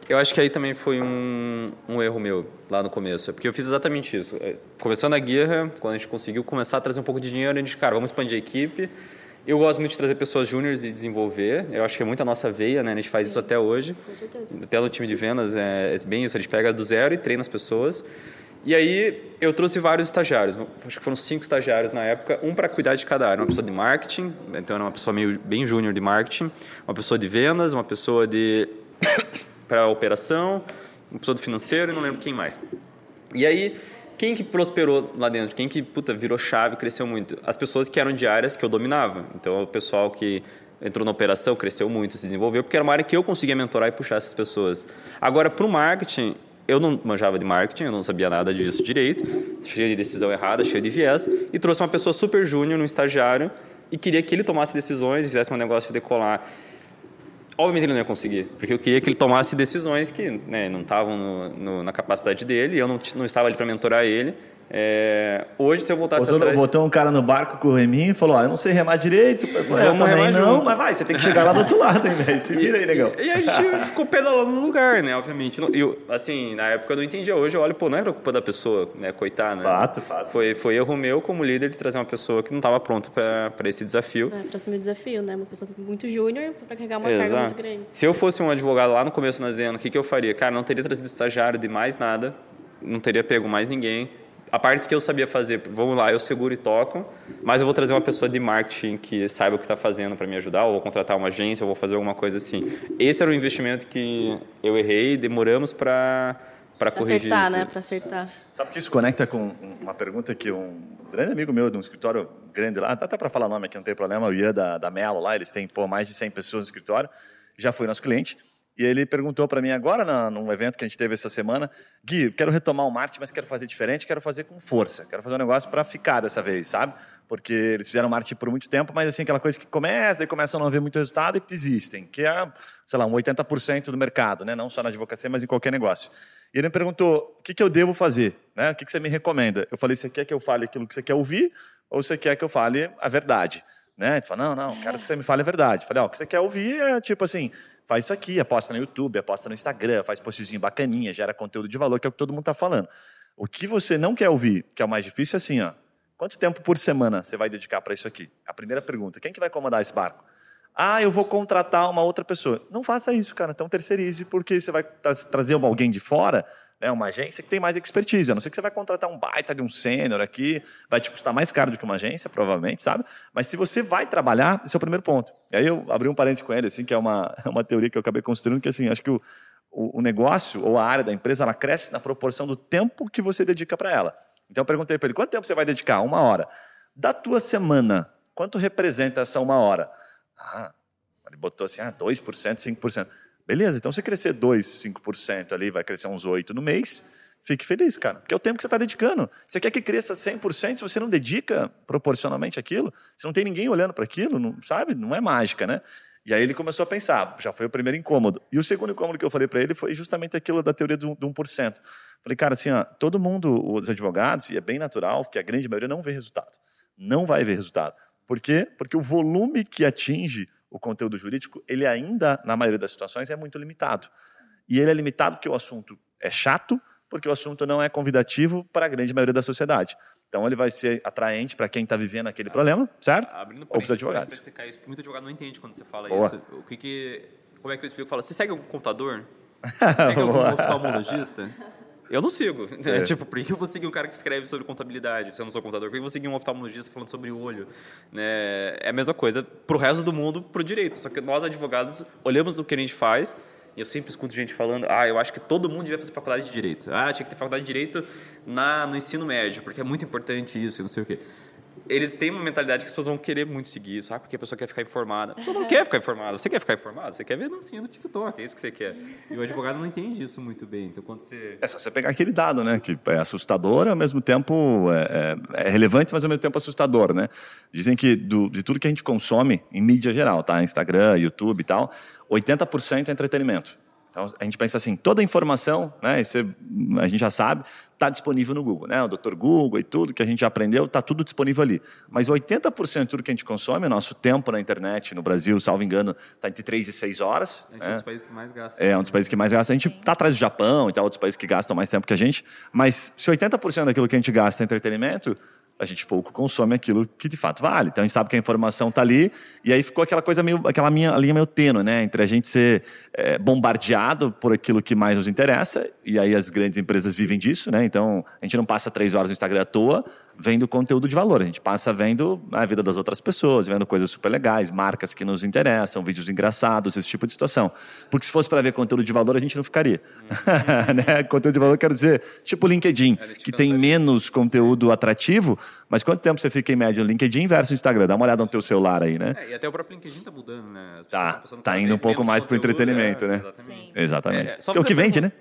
Eu acho que aí também foi um, um erro meu lá no começo, porque eu fiz exatamente isso. É, começando a guerra, quando a gente conseguiu começar a trazer um pouco de dinheiro, a gente, cara, vamos expandir a equipe, eu gosto muito de trazer pessoas júniores e desenvolver. Eu acho que é muito a nossa veia, né? A gente faz isso até hoje. Com certeza. Até no time de vendas é, é bem isso. A gente pega do zero e treina as pessoas. E aí eu trouxe vários estagiários. Acho que foram cinco estagiários na época. Um para cuidar de cada área. Uma pessoa de marketing, então era uma pessoa meio bem júnior de marketing. Uma pessoa de vendas, uma pessoa de [coughs] para operação, uma pessoa do financeiro e não lembro quem mais. E aí quem que prosperou lá dentro? Quem que puta, virou chave, cresceu muito? As pessoas que eram de áreas que eu dominava. Então, o pessoal que entrou na operação cresceu muito, se desenvolveu, porque era uma área que eu conseguia mentorar e puxar essas pessoas. Agora, para o marketing, eu não manjava de marketing, eu não sabia nada disso direito, cheio de decisão errada, cheio de viés, e trouxe uma pessoa super júnior, um estagiário, e queria que ele tomasse decisões e fizesse um negócio decolar. Obviamente ele não ia conseguir, porque eu queria que ele tomasse decisões que né, não estavam na capacidade dele, eu não, não estava ali para mentorar ele. É, hoje, se eu voltasse botou, atrás... Botou um cara no barco com o reminho e falou, ó, eu não sei remar direito. Eu, falei, eu também não, junto. mas vai, você tem que chegar lá do outro lado ainda. Se vira aí, negão. E, e, a gente [laughs] ficou pedalando no lugar, né, obviamente. Eu, assim, na época eu não entendia. Hoje eu olho, pô, não era culpa da pessoa, né, coitada. Né? Fato, fato. Foi, foi erro meu como líder de trazer uma pessoa que não estava pronta para esse desafio. É, para assumir o desafio, né? Uma pessoa muito júnior para carregar uma Exato. carga muito grande. Se eu fosse um advogado lá no começo na Zena, o que, que eu faria? Cara, não teria trazido estagiário de mais nada, não teria pego mais ninguém a parte que eu sabia fazer, vamos lá, eu seguro e toco, mas eu vou trazer uma pessoa de marketing que saiba o que está fazendo para me ajudar, ou vou contratar uma agência, ou vou fazer alguma coisa assim. Esse era o investimento que eu errei, demoramos para para corrigir acertar, isso. né? Para acertar. Sabe que isso conecta com uma pergunta que um grande amigo meu de um escritório grande lá, dá até para falar nome aqui, não tem problema, o Ian da, da Melo lá, eles têm pô, mais de 100 pessoas no escritório, já foi nosso cliente. E ele perguntou para mim agora, na, num evento que a gente teve essa semana, Gui, quero retomar o marketing, mas quero fazer diferente, quero fazer com força, quero fazer um negócio para ficar dessa vez, sabe? Porque eles fizeram marketing por muito tempo, mas assim, aquela coisa que começa, e começam a não ver muito resultado e desistem, que é, sei lá, um 80% do mercado, né? Não só na advocacia, mas em qualquer negócio. E ele me perguntou, o que, que eu devo fazer? Né? O que, que você me recomenda? Eu falei, você quer que eu fale aquilo que você quer ouvir? ou você quer que eu fale a verdade? Né? Tu fala, não, não, quero que você me fale a verdade. Eu falei, ó, o que você quer ouvir é tipo assim, faz isso aqui, aposta no YouTube, aposta no Instagram, faz postzinho bacaninha, gera conteúdo de valor, que é o que todo mundo está falando. O que você não quer ouvir, que é o mais difícil, é assim, ó. Quanto tempo por semana você vai dedicar para isso aqui? A primeira pergunta. Quem que vai comandar esse barco? Ah, eu vou contratar uma outra pessoa. Não faça isso, cara. Então terceirize, porque você vai tra trazer alguém de fora, né, uma agência que tem mais expertise. A não ser que você vai contratar um baita de um sênior aqui, vai te custar mais caro do que uma agência, provavelmente, sabe? Mas se você vai trabalhar, esse é o primeiro ponto. E aí eu abri um parênteses com ele, assim, que é uma, [laughs] uma teoria que eu acabei construindo, que assim, acho que o, o, o negócio ou a área da empresa, ela cresce na proporção do tempo que você dedica para ela. Então eu perguntei para ele, quanto tempo você vai dedicar? Uma hora. Da tua semana, quanto representa essa uma hora? Ah, ele botou assim, ah, 2%, 5%. Beleza, então se crescer 2%, 5% ali, vai crescer uns 8% no mês, fique feliz, cara. Porque é o tempo que você está dedicando. Você quer que cresça 100%, se você não dedica proporcionalmente aquilo, se não tem ninguém olhando para aquilo, não, sabe? Não é mágica, né? E aí ele começou a pensar, já foi o primeiro incômodo. E o segundo incômodo que eu falei para ele foi justamente aquilo da teoria do, do 1%. Falei, cara, assim, ó, todo mundo, os advogados, e é bem natural, que a grande maioria não vê resultado. Não vai ver resultado. Por quê? Porque o volume que atinge o conteúdo jurídico, ele ainda, na maioria das situações, é muito limitado. E ele é limitado porque o assunto é chato, porque o assunto não é convidativo para a grande maioria da sociedade. Então ele vai ser atraente para quem está vivendo aquele problema, certo? Abrindo Ou para os advogados. Isso, muito advogado não entende quando você fala Boa. isso. O que que, como é que eu explico? Fala, você segue algum contador? [laughs] segue algum oftalmologista? Eu não sigo. Certo. [laughs] tipo, por que eu vou seguir um cara que escreve sobre contabilidade, se eu não sou contador? Por que eu vou seguir um oftalmologista falando sobre o olho? Né? É a mesma coisa pro resto do mundo, pro direito. Só que nós, advogados, olhamos o que a gente faz e eu sempre escuto gente falando, ah, eu acho que todo mundo devia fazer faculdade de Direito. Ah, tinha que ter faculdade de Direito na, no ensino médio, porque é muito importante isso e não sei o quê. Eles têm uma mentalidade que as pessoas vão querer muito seguir isso, ah, porque a pessoa quer ficar informada. A pessoa não quer ficar informada. Você quer ficar informado? Você quer ver dancinha no TikTok, é isso que você quer. E o advogado não entende isso muito bem. Então, quando você... É só você pegar aquele dado, né? Que é assustador, ao mesmo tempo é, é- é relevante, mas ao mesmo tempo assustador, né? Dizem que do- de tudo que a gente consome em mídia geral, tá? Instagram, YouTube e tal, 80% é entretenimento. Então a gente pensa assim, toda a informação, né? Isso é- a gente já sabe, está disponível no Google, né? O Dr. Google e tudo que a gente já aprendeu, está tudo disponível ali. Mas 80% de tudo que a gente consome, o nosso tempo na internet no Brasil, salvo engano, está entre 3 e 6 horas. A gente é né? um dos países que mais gasta. É um dos países que mais gasta. A gente está atrás do Japão e tal, outros países que gastam mais tempo que a gente. Mas se 80% daquilo que a gente gasta é entretenimento, a gente pouco consome aquilo que de fato vale. Então a gente sabe que a informação está ali e aí ficou aquela coisa meio, aquela minha linha meio tênue, né, entre a gente ser é, bombardeado por aquilo que mais nos interessa e aí as grandes empresas vivem disso, né? Então a gente não passa três horas no Instagram à toa vendo conteúdo de valor. A gente passa vendo a vida das outras pessoas, vendo coisas super legais, marcas que nos interessam, vídeos engraçados, esse tipo de situação. Porque se fosse para ver conteúdo de valor, a gente não ficaria. [laughs] né? Conteúdo de valor, quero dizer, tipo o LinkedIn, que tem menos conteúdo atrativo, mas quanto tempo você fica em média no LinkedIn versus Instagram? Dá uma olhada no teu celular aí, né? É, e até o próprio LinkedIn tá mudando, né? Tá, tá indo um pouco mais pro conteúdo, entretenimento, é, né? Exatamente. É, é o que vende, né?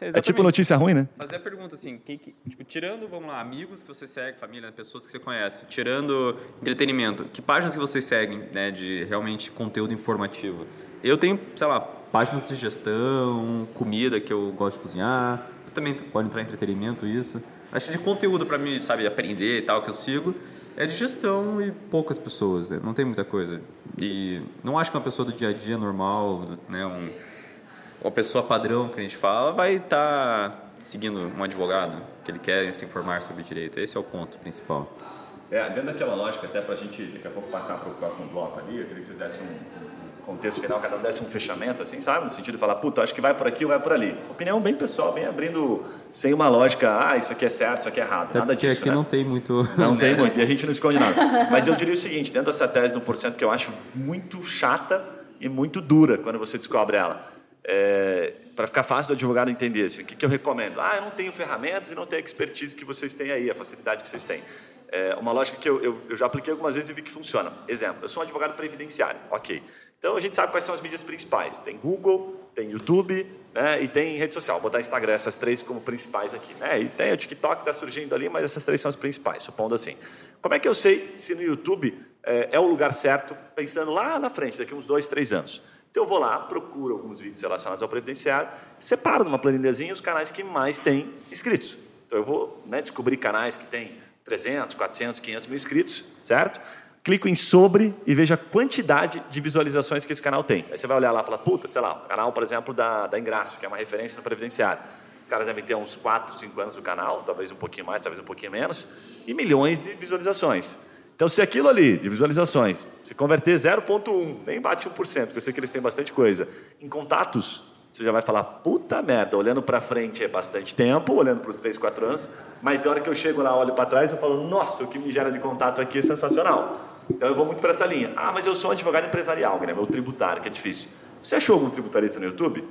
Pergunta- É, É tipo exatamente. notícia ruim, né? Fazer a pergunta assim, quem que- tipo, tirando, vamos lá, amigos que você segue, família, pessoas que você conhece, tirando entretenimento, que páginas que vocês seguem, né, de realmente conteúdo informativo? Eu tenho, sei lá, páginas de gestão, comida que eu gosto de cozinhar, mas também pode entrar em entretenimento isso. Acho que de conteúdo para mim, sabe, aprender e tal que eu sigo, é de gestão e poucas pessoas, né? não tem muita coisa. E não acho que uma pessoa do dia a dia normal, né, um uma pessoa padrão que a gente fala vai estar seguindo um advogado que ele quer se informar sobre direito. Esse é o ponto principal. É, dentro daquela lógica, até para a gente daqui a pouco passar para o próximo bloco ali, eu queria que vocês dessem um, contexto final, cada um desse um fechamento, assim, sabe? No sentido de falar, puta, acho que vai por aqui ou vai por ali. Opinião bem pessoal, bem abrindo, sem uma lógica, ah, isso aqui é certo, isso aqui é errado. Até Nada disso, aqui né? não tem muito. Não tem muito, e a gente não esconde nada. Mas eu diria o seguinte, dentro dessa tese do 1% que eu acho muito chata e muito dura quando você descobre ela, é, para ficar fácil do advogado entender, assim, o que, que eu recomendo? Ah, eu não tenho ferramentas e não tenho a expertise que vocês têm aí, a facilidade que vocês têm. É uma lógica que eu, eu, eu já apliquei algumas vezes e vi que funciona. Exemplo, eu sou um advogado previdenciário, ok. Então a gente sabe quais são as mídias principais. Tem Google, tem YouTube né, e tem rede social. Vou botar Instagram, essas três como principais aqui. Né? E tem o TikTok que está surgindo ali, mas essas três são as principais, supondo assim. Como é que eu sei se no YouTube é, é o lugar certo, pensando lá na frente, daqui uns dois, três anos? Então eu vou lá, procuro alguns vídeos relacionados ao previdenciário, separo numa planilhazinha os canais que mais têm inscritos. Então eu vou né, descobrir canais que têm 300, 400, 500 mil inscritos, certo? Clico em sobre e vejo a quantidade de visualizações que esse canal tem. Aí você vai olhar lá e falar, puta, sei lá, o canal, por exemplo, da, da Ingraço, que é uma referência no previdenciário. Os caras devem ter uns 4, 5 anos do canal, talvez um pouquinho mais, talvez um pouquinho menos, e milhões de visualizações. Então, se aquilo ali, de visualizações, se converter 0,1, nem bate 1%, porque eu sei que eles têm bastante coisa, em contatos, você já vai falar, puta merda, olhando para frente é bastante tempo, olhando para os 3, 4 anos, mas a hora que eu chego lá, olho para trás, eu falo, nossa, o que me gera de contato aqui é sensacional. Então eu vou muito para essa linha. Ah, mas eu sou um advogado empresarial, meu tributário, que é difícil. Você achou algum tributarista no YouTube?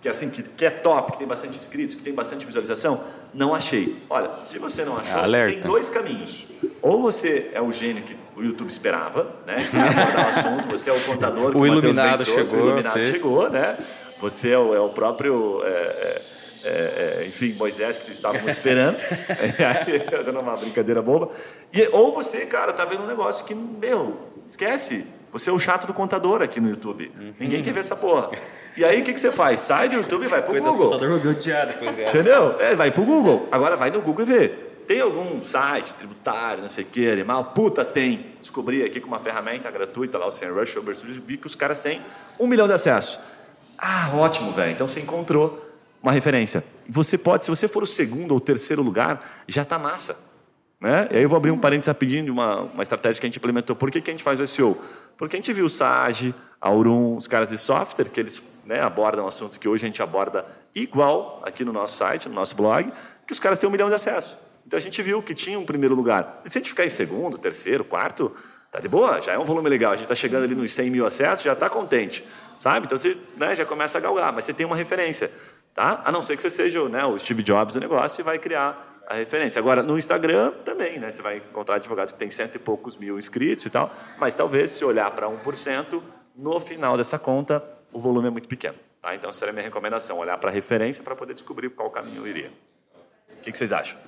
Que é, assim, que, que é top, que tem bastante inscritos, que tem bastante visualização? Não achei. Olha, se você não achou, Alerta. tem dois caminhos. Ou você é o gênio que o YouTube esperava, né? Você o assunto, você é o contador [laughs] que O iluminado chegou, O iluminado você- chegou, né? Você é o, é o próprio... é, é, é, é, enfim, Moisés, que estávamos esperando, [laughs] [laughs] fazendo uma brincadeira boba. E, ou você, cara, tá vendo um negócio que, meu, esquece. Você é o chato do contador aqui no YouTube. Ninguém quer ver essa porra. E aí, o que, que você faz? Sai do YouTube e vai pro Coitado, Google. o vai me odiar depois dela. Entendeu? É, vai pro Google. Agora vai no Google e vê. Tem algum site tributário, não sei o que, animal? Puta, tem. Descobri aqui com uma ferramenta gratuita lá, o SEMrush, Uber Studios, vi que os caras têm um milhão de acessos. Ah, ótimo, velho. Então você encontrou uma referência. Você pode, se você for o segundo ou terceiro lugar, já tá massa. Né? E aí eu vou abrir um parênteses rapidinho de uma, uma estratégia que a gente implementou. Por que, que a gente faz o SEO? Porque a gente viu o SAG, a Aurum, os caras de software, que eles né, abordam assuntos que hoje a gente aborda igual aqui no nosso site, no nosso blog, que os caras têm um milhão de acessos. Então a gente viu que tinha um primeiro lugar. E se a gente ficar em segundo, terceiro, quarto, tá de boa, já é um volume legal. A gente está chegando ali nos 100 mil acessos, já está contente, sabe? Então você né, já começa a galgar, mas você tem uma referência, tá? A não ser que você seja né, o Steve Jobs do negócio e vai criar a referência. Agora, no Instagram também, né? Você vai encontrar advogados que têm cento e poucos mil inscritos e tal, mas talvez se olhar para 1%, no final dessa conta, o volume é muito pequeno. Tá? Então, essa seria a minha recomendação, olhar para a referência para poder descobrir qual caminho eu iria. O que, que vocês acham?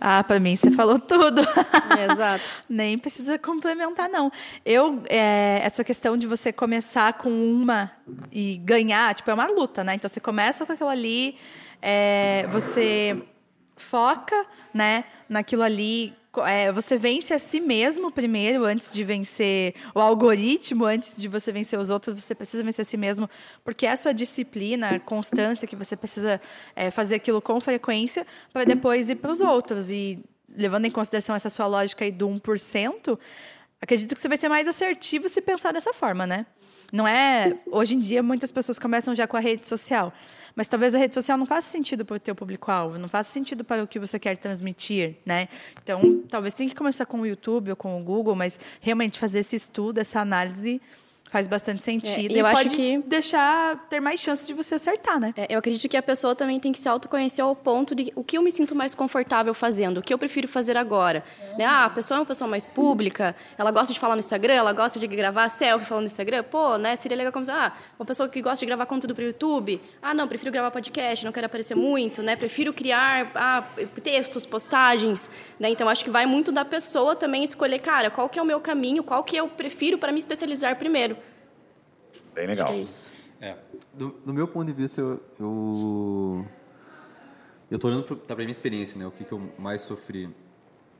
Ah, para mim você falou tudo. [laughs] Exato. Nem precisa complementar, não. Eu, é, essa questão de você começar com uma e ganhar, tipo, é uma luta, né? Então você começa com aquilo ali, é, você foca, né, naquilo ali. É, você vence a si mesmo primeiro, antes de vencer o algoritmo, antes de você vencer os outros, você precisa vencer a si mesmo, porque é a sua disciplina, a constância que você precisa é, fazer aquilo com frequência para depois ir para os outros. E levando em consideração essa sua lógica aí do 1%, acredito que você vai ser mais assertivo se pensar dessa forma, né? Não é. Hoje em dia, muitas pessoas começam já com a rede social. Mas talvez a rede social não faça sentido para o teu público-alvo, não faça sentido para o que você quer transmitir, né? Então, talvez tenha que começar com o YouTube ou com o Google, mas realmente fazer esse estudo, essa análise faz bastante sentido e eu acho pode que- deixar ter mais chance de você acertar, né? É, eu acredito que a pessoa também tem que se autoconhecer ao ponto de o que eu me sinto mais confortável fazendo, o que eu prefiro fazer agora. Né? Ah, a pessoa é uma pessoa mais pública, ela gosta de falar no Instagram, ela gosta de gravar selfie falando no Instagram. Pô, né, seria legal como ah, uma pessoa que gosta de gravar conteúdo para o YouTube. Ah, não, prefiro gravar podcast, não quero aparecer muito, né? Prefiro criar ah, textos, postagens, né? Então acho que vai muito da pessoa também escolher, cara, qual que é o meu caminho, qual que eu prefiro para me especializar primeiro. Bem legal. É isso. É, do, do meu ponto de vista, eu, eu, eu tô olhando para a minha experiência, né? O que, que eu mais sofri.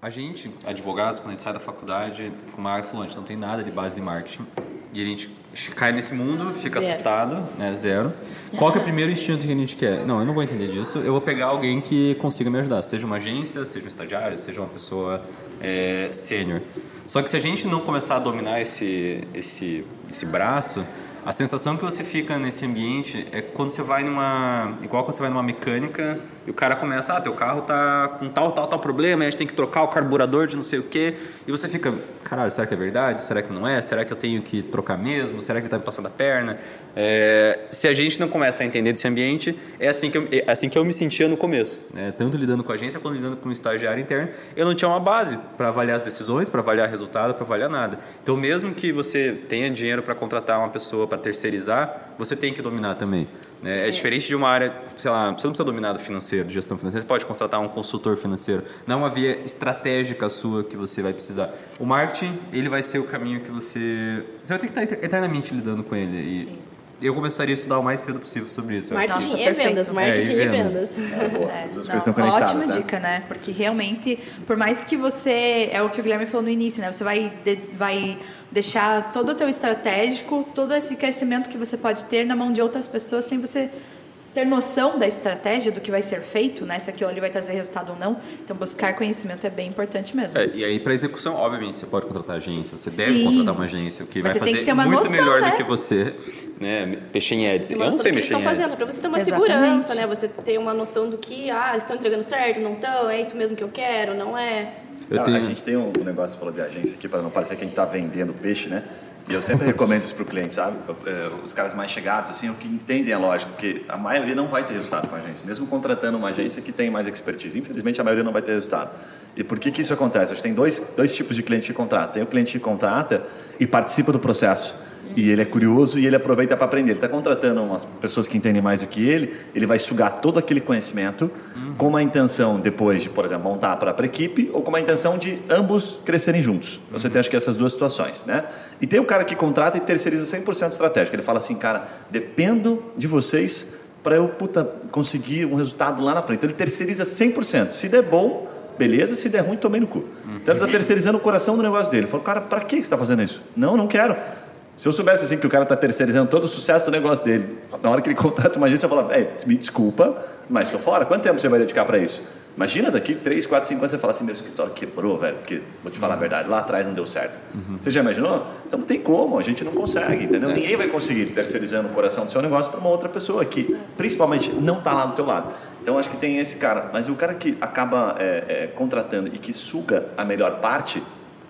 A gente, advogados, quando a gente sai da faculdade, como a Agatha falou, a gente não tem nada de base de marketing. E a gente cai nesse mundo, fica Zero. assustado, né? Zero. Qual que é o primeiro instinto que a gente quer? Não, eu não vou entender disso. Eu vou pegar alguém que consiga me ajudar. Seja uma agência, seja um estagiário, seja uma pessoa é, sênior. Só que se a gente não começar a dominar esse, esse, esse braço, a sensação que você fica nesse ambiente é quando você vai numa. igual quando você vai numa mecânica e o cara começa, ah, teu carro tá com tal, tal, tal problema, e a gente tem que trocar o carburador de não sei o quê. E você fica, caralho, será que é verdade? Será que não é? Será que eu tenho que trocar mesmo? Será que ele tá me passando a perna? É, se a gente não começa a entender desse ambiente, é assim que eu, é assim que eu me sentia no começo. né? tanto lidando com a agência quanto lidando com o estagiário interno, eu não tinha uma base para avaliar as decisões, para avaliar resultado, para avaliar nada. Então, mesmo que você tenha dinheiro para contratar uma pessoa para terceirizar, você tem que dominar também. né? É diferente de uma área, sei lá, você não precisa dominar do financeiro, de gestão financeira, você pode contratar um consultor financeiro. Não é uma via estratégica sua que você vai precisar. O marketing, ele vai ser o caminho que você. Você vai ter que estar eternamente lidando com ele. E eu começaria a estudar o mais cedo possível sobre isso. Marketing Nossa, e perfeito. vendas, É, marketing e e vendas. vendas. [laughs] É, As coisas estão conectadas, Ótima né? dica, né? Porque realmente, por mais que você. É o que o Guilherme falou no início, né? Você vai, de- vai deixar todo o teu estratégico, todo esse crescimento que você pode ter na mão de outras pessoas sem você ter noção da estratégia, do que vai ser feito, né? Se aquilo ali vai trazer resultado ou não. Então, buscar conhecimento é bem importante mesmo. É, e aí, para execução, obviamente, você pode contratar agência, você deve Sim. contratar uma agência, o que Mas vai fazer muito noção, melhor né? do que você, né? Mexer em ads. Eu não sei mexer em estão ads. fazendo, para você ter uma Exatamente. segurança, né? Você ter uma noção do que, ah, estão entregando certo, não estão, é isso mesmo que eu quero, não é. Eu Não, tenho- A gente tem um negócio, você falou de agência aqui, para não parecer que a gente está vendendo peixe, né? E eu sempre recomendo isso para o cliente, sabe? É, Os caras mais chegados, assim, o que entendem a lógica, porque a maioria não vai ter resultado com a agência, mesmo contratando uma agência que tem mais expertise. Infelizmente, a maioria não vai ter resultado. E por que, que isso acontece? Acho que tem dois, dois tipos de cliente que contrata. Tem o cliente que contrata e participa do processo. E ele é curioso e ele aproveita para aprender. Ele está contratando umas pessoas que entendem mais do que ele, ele vai sugar todo aquele conhecimento com uma intenção depois de, por exemplo, montar a própria equipe ou com uma intenção de ambos crescerem juntos. Então, você tem acho que essas duas situações, né? E tem o cara que contrata e terceiriza 100% estratégico. Ele fala assim, cara, dependo de vocês para eu puta, conseguir um resultado lá na frente. Então ele terceiriza 100%. Se der bom, beleza. Se der ruim, tomei no cu. Então ele está terceirizando o coração do negócio dele. Ele falou, cara, para que você está fazendo isso? Não, não quero. Se eu soubesse assim que o cara está terceirizando todo o sucesso do negócio dele, na hora que ele [laughs] contrata uma agência, eu falo, "Ei, me desculpa, mas estou fora. Quanto tempo você vai dedicar para isso? Imagina daqui 3, 4, 5 anos você fala assim, meu escritório quebrou, velho, porque, vou te falar a verdade, lá atrás não deu certo. Você já imaginou? Então não tem como, a gente não consegue, entendeu? Ninguém vai conseguir terceirizando o coração do seu negócio para uma outra pessoa que, principalmente, não está lá do teu lado. Então acho que tem esse cara, mas o cara que acaba é, é, contratando e que suga a melhor parte,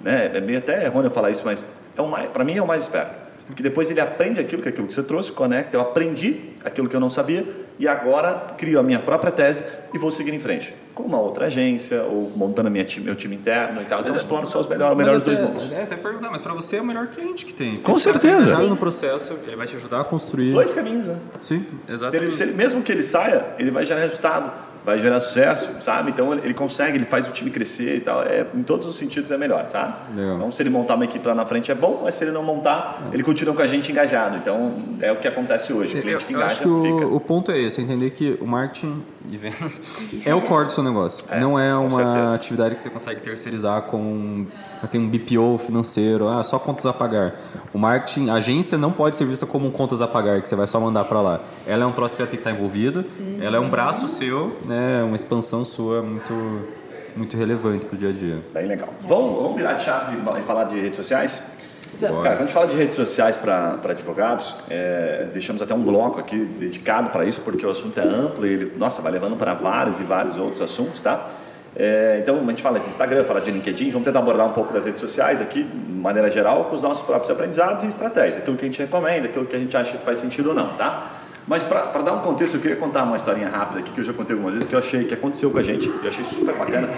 né? É meio até errôneo falar isso, mas é o mais, para mim é o mais esperto. Porque depois ele aprende aquilo que aquilo que você trouxe, conecta, eu aprendi aquilo que eu não sabia e agora crio a minha própria tese e vou seguir em frente. Com uma outra agência ou montando minha time, meu time interno e tal. Então exploro só os melhores, o melhor dos Mas dois mundos. É, até perguntar, mas para você é o melhor cliente que tem. Com certeza. engajado no processo, ele vai te ajudar a construir. Dois caminhos, né? Sim, Se ele, exatamente. se ele- mesmo que ele saia, ele vai gerar resultado, vai gerar sucesso, sabe? Então ele, consegue, ele faz o time crescer e tal. É, em todos os sentidos é melhor, sabe? Legal. Então se ele montar uma equipe lá na frente é bom, mas se ele não montar, ele continua com a gente engajado. Então é o que acontece hoje. O Eu, cliente que eu engaja acho que fica. o, o ponto é esse, é entender que o marketing de vendas é o core do seu negócio. É, não é uma certeza. atividade que você consegue terceirizar com tem um BPO financeiro, ah, só contas a pagar. O marketing, a agência não pode ser vista como um contas a pagar que você vai só mandar para lá. Ela é um troço que você vai ter que estar envolvido. Ela é um braço seu, né, uma expansão sua muito muito relevante pro dia a dia. Bem legal. Vamos, vamos virar de chave e falar de redes sociais? Cara, quando a gente fala de redes sociais para advogados, é, deixamos até um bloco aqui dedicado para isso, porque o assunto é amplo e ele, nossa, vai levando para vários e vários outros assuntos, tá? É, então, a gente fala de Instagram, fala de LinkedIn, vamos tentar abordar um pouco das redes sociais aqui, de maneira geral, com os nossos próprios aprendizados e estratégias, aquilo que a gente recomenda, aquilo que a gente acha que faz sentido ou não, tá? Mas para dar um contexto, eu queria contar uma historinha rápida aqui que eu já contei algumas vezes, que eu achei que aconteceu com a gente, eu achei super bacana.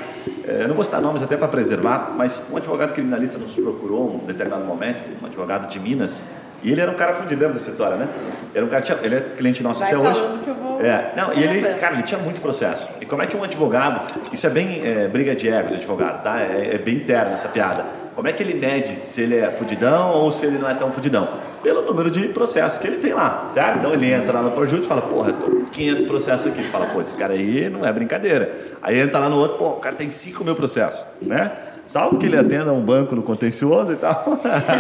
É, eu não vou citar nomes até para preservar, mas um advogado criminalista nos procurou em um determinado momento, um advogado de Minas, e ele era um cara fudido, lembra dessa história, né? Era um cara, tinha- ele é cliente nosso Vai até hoje. que eu vou- É, não, e ele, cara, ele tinha muito processo. E como é que um advogado, isso é bem é, briga de ego do advogado, tá? É, é bem interna essa piada. Como é que ele mede se ele é fudidão ou se ele não é tão fudidão? Pelo número de processos que ele tem lá, certo? Então ele entra lá no Projut e fala, porra, tô 500 processos aqui. Você fala, pô, esse cara aí não é brincadeira. Aí entra lá no outro, pô, o cara tem 5 mil processos, né? Salvo que ele atenda um banco no contencioso e tal.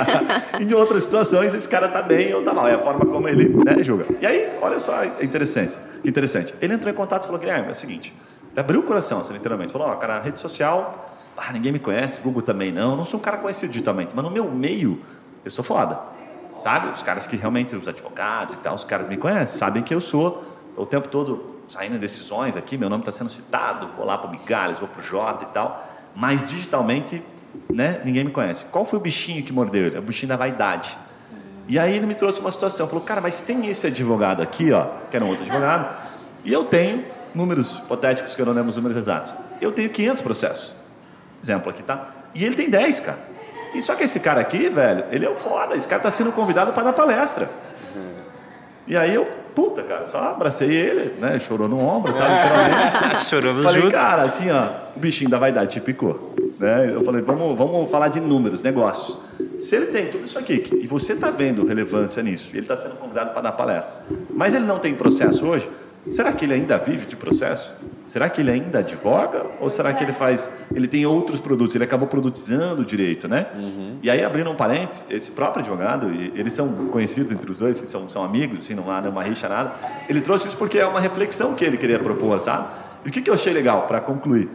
[laughs] em outras situações, esse cara tá bem ou tá mal. É a forma como ele né, julga. E aí, olha só, é interessante. Que interessante. Ele entrou em contato e falou, Guilherme, é o seguinte, abriu o coração, assim, literalmente. Falou, ó, cara, rede social, ah, ninguém me conhece, Google também não. Eu não sou um cara conhecido digitalmente, mas no meu meio, eu sou foda. Sabe? Os caras que realmente, os advogados e tal, os caras me conhecem, sabem que eu sou. O tempo todo saindo decisões aqui, meu nome está sendo citado, vou lá para o Migalhas, vou para o Jota e tal. Mas digitalmente, né, ninguém me conhece. Qual foi o bichinho que mordeu ele? É o bichinho da vaidade. E aí ele me trouxe uma situação, falou, cara, mas tem esse advogado aqui, ó, que era um outro advogado, e eu tenho números hipotéticos, que eu não lembro os números exatos. Eu tenho 500 processos. Exemplo aqui, tá? E ele tem 10, cara. E só que esse cara aqui, velho, ele é o foda. Esse cara tá sendo convidado para dar palestra. E aí eu, puta, cara, só abracei ele, né? Chorou no ombro, tá? Literalmente. [laughs] Choramos Falei, juntos. cara, assim, ó, o bichinho da vaidade te picou. Né? Eu falei, vamos, vamos falar de números, negócios. Se ele tem tudo isso aqui e você está vendo relevância nisso, e ele está sendo convidado para dar palestra, mas ele não tem processo hoje, será que ele ainda vive de processo? Será que ele ainda advoga? Ou será que ele faz. Ele tem outros produtos, ele acabou produtizando direito, né? Uhum. E aí, abrindo um parênteses, esse próprio advogado, eles são conhecidos entre os dois, são, são amigos, assim, não há nenhuma rixa, nada. Ele trouxe isso porque é uma reflexão que ele queria propor, sabe? E o que, que eu achei legal, para concluir?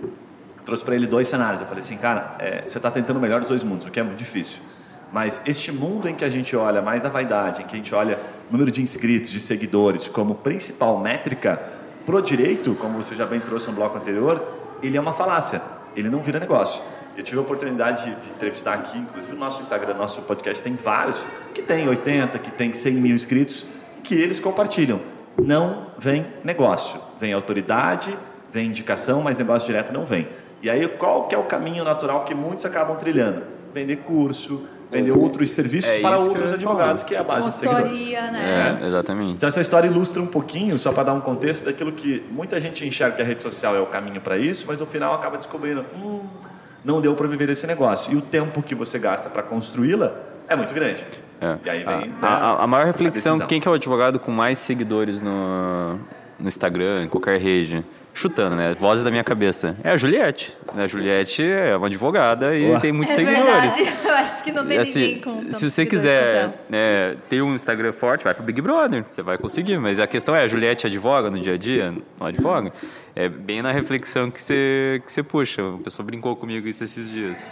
Eu trouxe para ele dois cenários. Eu falei assim, cara, é, você está tentando o melhor dos dois mundos, o que é muito difícil. Mas este mundo em que a gente olha mais da vaidade, em que a gente olha número de inscritos, de seguidores, como principal métrica, pro direito, como você já bem trouxe no bloco anterior, ele é uma falácia, ele não vira negócio. Eu tive a oportunidade de, de entrevistar aqui, inclusive no nosso Instagram, nosso podcast tem vários, que tem 80, que tem 100 mil inscritos, que eles compartilham. Não vem negócio, vem autoridade, vem indicação, mas negócio direto não vem. E aí qual que é o caminho natural que muitos acabam trilhando? Vender curso, vender outros serviços é para outros advogados, que é a base de seguidores. né? É, exatamente. Então essa história ilustra um pouquinho, só para dar um contexto, daquilo que muita gente enxerga que a rede social é o caminho para isso, mas no final acaba descobrindo, hum, não deu para viver desse negócio. E o tempo que você gasta para construí-la é muito grande. É. E aí vem a, a, a maior reflexão, quem que é o advogado com mais seguidores no, no Instagram, em qualquer rede? Chutando, né? Vozes da minha cabeça. É a Juliette. A Juliette é uma advogada e Ué. tem muitos é seguidores. Verdade. [laughs] Eu acho que não tem assim, ninguém com Se você quiser é, ter um Instagram forte, vai pro Big Brother. Você vai conseguir. Mas a questão é, a Juliette advoga no dia a dia? Não advoga? É bem na reflexão que você, que você puxa. A pessoa brincou comigo isso esses dias.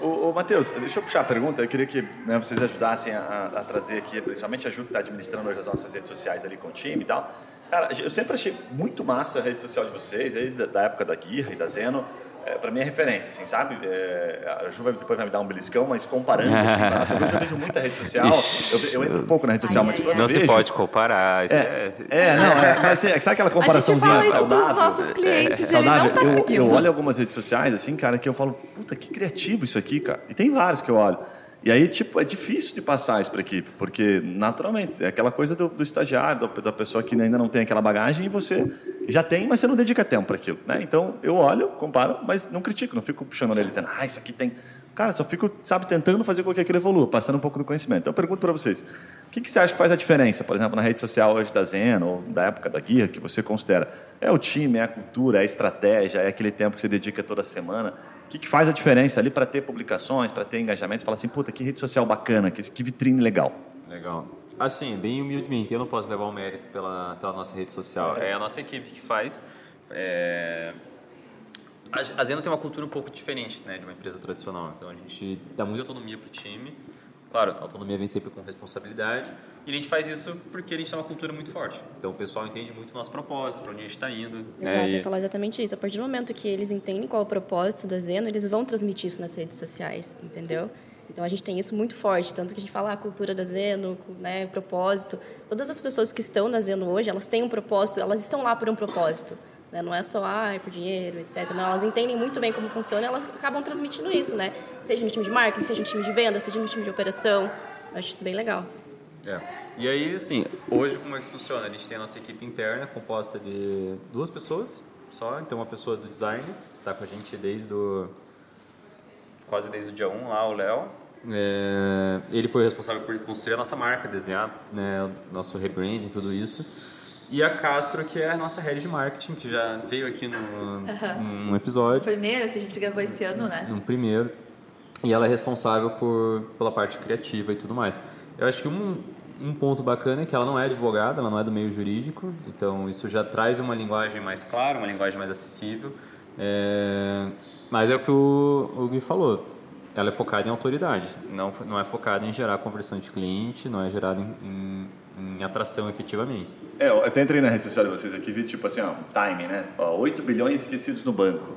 Ô, ô Matheus, deixa eu puxar a pergunta. Eu queria que né, vocês ajudassem a, a, trazer aqui, principalmente a Ju que está administrando hoje as nossas redes sociais ali com o time e tal. Cara, eu sempre achei muito massa a rede social de vocês, desde da época da Guirra e da Zeno. É, para mim é referência, assim, sabe? É, a Ju vai, depois vai me dar um beliscão, mas comparando, assim, [laughs] eu já vejo muita rede social. Eu, eu, entro um pouco na rede social, mas quando Não vejo, se pode comparar. É, é, é, não, é, mas assim, sabe aquela comparaçãozinha a gente fala saudável? isso nossos clientes, é, ele não tá eu, seguindo. eu olho algumas redes sociais, assim, cara, que eu falo, puta, que criativo isso aqui, cara. E tem vários que eu olho. E aí, tipo, é difícil de passar isso para a equipe, porque, naturalmente, é aquela coisa do, do estagiário, da pessoa que ainda não tem aquela bagagem e você já tem, mas você não dedica tempo para aquilo, né? Então, eu olho, comparo, mas não critico, não fico puxando ele dizendo, ah, isso aqui tem... Cara, só fico, sabe, tentando fazer com que aquilo evolua, passando um pouco do conhecimento. Então, eu pergunto para vocês, o que, que você acha que faz a diferença, por exemplo, na rede social hoje da Zeno, ou da época da Guia, que você considera? É o time, é a cultura, é a estratégia, é aquele tempo que você dedica toda semana? O que, que faz a diferença ali para ter publicações, para ter engajamentos? Fala assim, puta, que rede social bacana, que, que vitrine legal. Legal. Assim, bem humildemente, eu não posso levar o mérito pela, pela nossa rede social. É a nossa equipe que faz. É... A Zeno tem uma cultura um pouco diferente né, de uma empresa tradicional. Então, a gente dá muita autonomia para o time Claro, a autonomia vem sempre com responsabilidade e a gente faz isso porque a gente tem uma cultura muito forte. Então o pessoal entende muito o nosso propósito, para onde a gente está indo. Exato, é, eu falar exatamente isso. A partir do momento que eles entendem qual é o propósito da Zeno, eles vão transmitir isso nas redes sociais, entendeu? Então a gente tem isso muito forte, tanto que a gente fala ah, a cultura da Zeno, né, propósito. Todas as pessoas que estão na Zeno hoje, elas têm um propósito, elas estão lá por um propósito. Né? Não é só ah, é por dinheiro, etc. Não, elas entendem muito bem como funciona, elas acabam transmitindo isso, né? Seja no time de marketing, seja no time de venda, seja no time de operação. Eu acho isso bem legal. É. E aí, assim, hoje como é que funciona? A gente tem a nossa equipe interna composta de duas pessoas só. Então, uma pessoa do design, está com a gente desde o... quase desde o dia 1 lá, o Léo. É, ele foi responsável por construir a nossa marca, desenhar né, nosso rebranding, tudo isso. E a Castro, que é a nossa head de marketing, que já veio aqui no, uhum. num episódio. Primeiro que a gente gravou esse ano, né? No primeiro. E ela é responsável por, pela parte criativa e tudo mais. Eu acho que um, um ponto bacana é que ela não é advogada, ela não é do meio jurídico, então isso já traz uma linguagem mais clara, uma linguagem mais acessível. É, mas é o que o, o Gui falou, ela é focada em autoridade, não, não é focada em gerar conversão de cliente, não é gerada em, em em atração efetivamente. É, eu até entrei na rede social de vocês aqui e vi tipo assim, ó, time, né? Ó, 8 bilhões esquecidos no banco.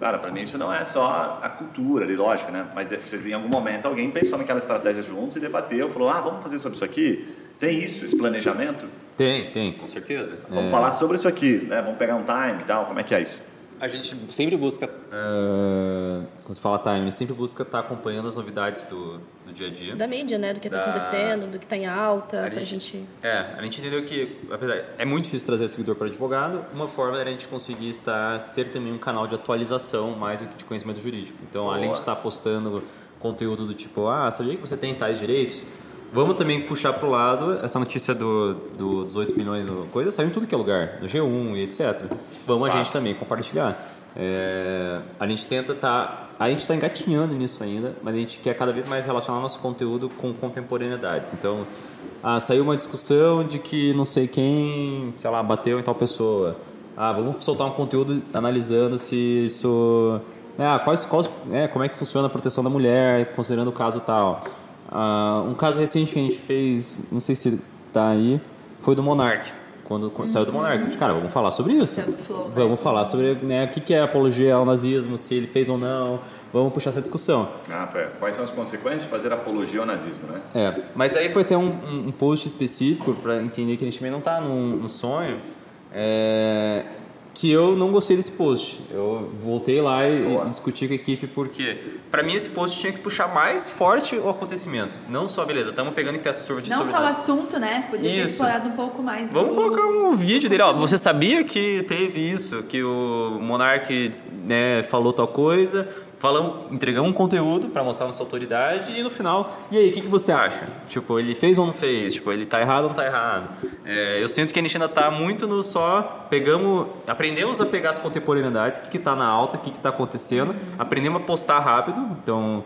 Cara, para mim isso não é só a cultura ali, lógico, né? Mas é, vocês em algum momento alguém pensou naquela estratégia juntos e debateu, falou: "Ah, vamos fazer sobre isso aqui". Tem isso, esse planejamento? Tem, tem, com certeza. Vamos é... falar sobre isso aqui, né? Vamos pegar um time e tal, como é que é isso? A gente sempre busca, uh, quando se fala time, sempre busca estar tá acompanhando as novidades do, do dia a dia. Da mídia, né? Do que está Da- acontecendo, do que está em alta, A pra gente- gente... É, a gente entendeu que, apesar, é muito difícil trazer seguidor para advogado, uma forma era a gente conseguir estar, ser também um canal de atualização mais do que de conhecimento jurídico. Então, além de estar postando conteúdo do tipo, ah, sabia que você tem tais direitos? Vamos também puxar para o lado essa notícia do, do, dos 8 milhões, do coisa, saiu em tudo que é lugar, no G1 e etc. Vamos a gente também compartilhar. É, a gente tenta tá, a gente está engatinhando nisso ainda, mas a gente quer cada vez mais relacionar nosso conteúdo com contemporaneidades. Então, ah, saiu uma discussão de que não sei quem, sei lá, bateu em tal pessoa. Ah, vamos soltar um conteúdo analisando se isso, ah, quais, quais, é, como é que funciona a proteção da mulher, considerando o caso tal. Ah, um caso recente que a gente fez, não sei se tá aí, foi do Monark. Quando saiu do Monark, a gente, cara, vamos falar sobre isso. Flow? Vamos falar sobre né, o que é apologia ao nazismo, se ele fez ou não. Vamos puxar essa discussão. Ah, foi. Quais são as consequências de fazer apologia ao nazismo, né? É, mas aí foi até um, um- post específico para entender que a gente também não tá no, no sonho. é, que eu não gostei desse post. Eu voltei lá e, e discuti com a equipe porque, para mim, esse post tinha que puxar mais forte o acontecimento. Não só, beleza, estamos pegando que tem essa sorvete Não só o assunto, né? Podia ter Isso. explorado um pouco mais. Vamos do- colocar um vídeo dele. Ó, você sabia que teve isso, que o Monark né, falou tal coisa, falamos, entregamos um conteúdo para mostrar nossa autoridade e no final, e aí, o que, que você acha? Tipo, ele fez ou não fez? Tipo, ele tá errado ou não tá errado? É, eu sinto que a gente ainda tá muito no só, pegamos, aprendemos a pegar as contemporaneidades, o que, que tá na alta, o que, que tá acontecendo, aprendemos a postar rápido, então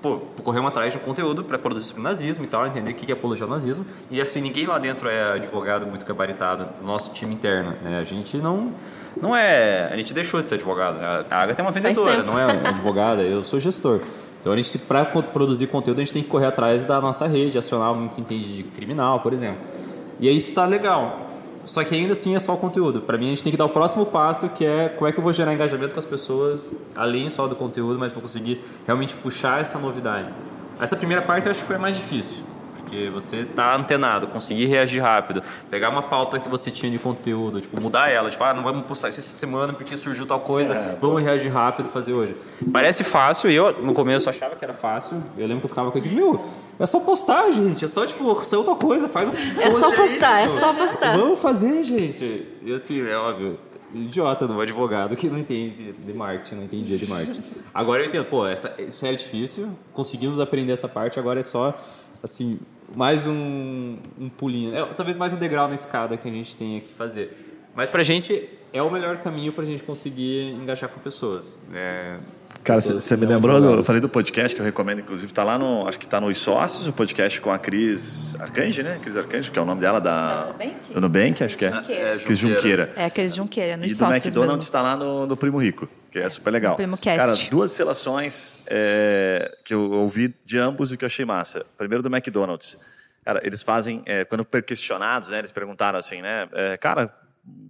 pô, corremos atrás de um conteúdo para produzir sobre nazismo e tal, entender o que é apologia ao nazismo. E assim, ninguém lá dentro é advogado muito gabaritado, nosso time interno. Né? A gente não. Não é. A gente deixou de ser advogado. A a Agatha é uma vendedora, não é [laughs] advogada, eu sou gestor. Então a gente, para produzir conteúdo, a gente tem que correr atrás da nossa rede, acionar alguém que entende de criminal, por exemplo. E aí isso tá legal. Só que ainda assim é só o conteúdo. Para mim a gente tem que dar o próximo passo, que é como é que eu vou gerar engajamento com as pessoas, além só do conteúdo, mas vou conseguir realmente puxar essa novidade. Essa primeira parte eu acho que foi a mais difícil. Porque você tá antenado, conseguir reagir rápido, pegar uma pauta que você tinha de conteúdo, tipo, mudar ela, tipo, ah, não vamos postar isso essa semana porque surgiu tal coisa, vamos reagir rápido, fazer hoje. Parece fácil, e eu no começo achava que era fácil. Eu lembro que eu ficava com aquilo, meu, é só postar, gente, é só, tipo, ser outra coisa, faz um É só post aí, postar, é só postar. Vamos fazer, gente. E assim, é óbvio. Idiota do advogado que não entende de marketing, não entendia de marketing. Agora eu entendo, pô, essa, isso era difícil, conseguimos aprender essa parte, agora é só, assim, mais um, um pulinho. É, talvez mais um degrau na escada que a gente tenha que fazer. Mas pra gente é o melhor caminho pra gente conseguir engajar com pessoas. É, Cara, você me lembrou, do, eu falei do podcast que eu recomendo, inclusive, tá lá no, acho que tá no Os Sócios, o podcast com a Cris Arcanjo, né? Cris Arcanjo, que é o nome dela da... Nubank? Do Nubank, acho que é. Junqueira. Cris Junqueira. É, aqueles Junqueira, nos E do sócios McDonald's mesmo. está lá no, no Primo Rico, que é super legal. No Primo Cast. Cara, duas relações é, que eu ouvi de ambos e que eu achei massa. Primeiro do McDonald's. Cara, eles fazem, é, quando questionados, né, eles perguntaram assim, né, é, cara,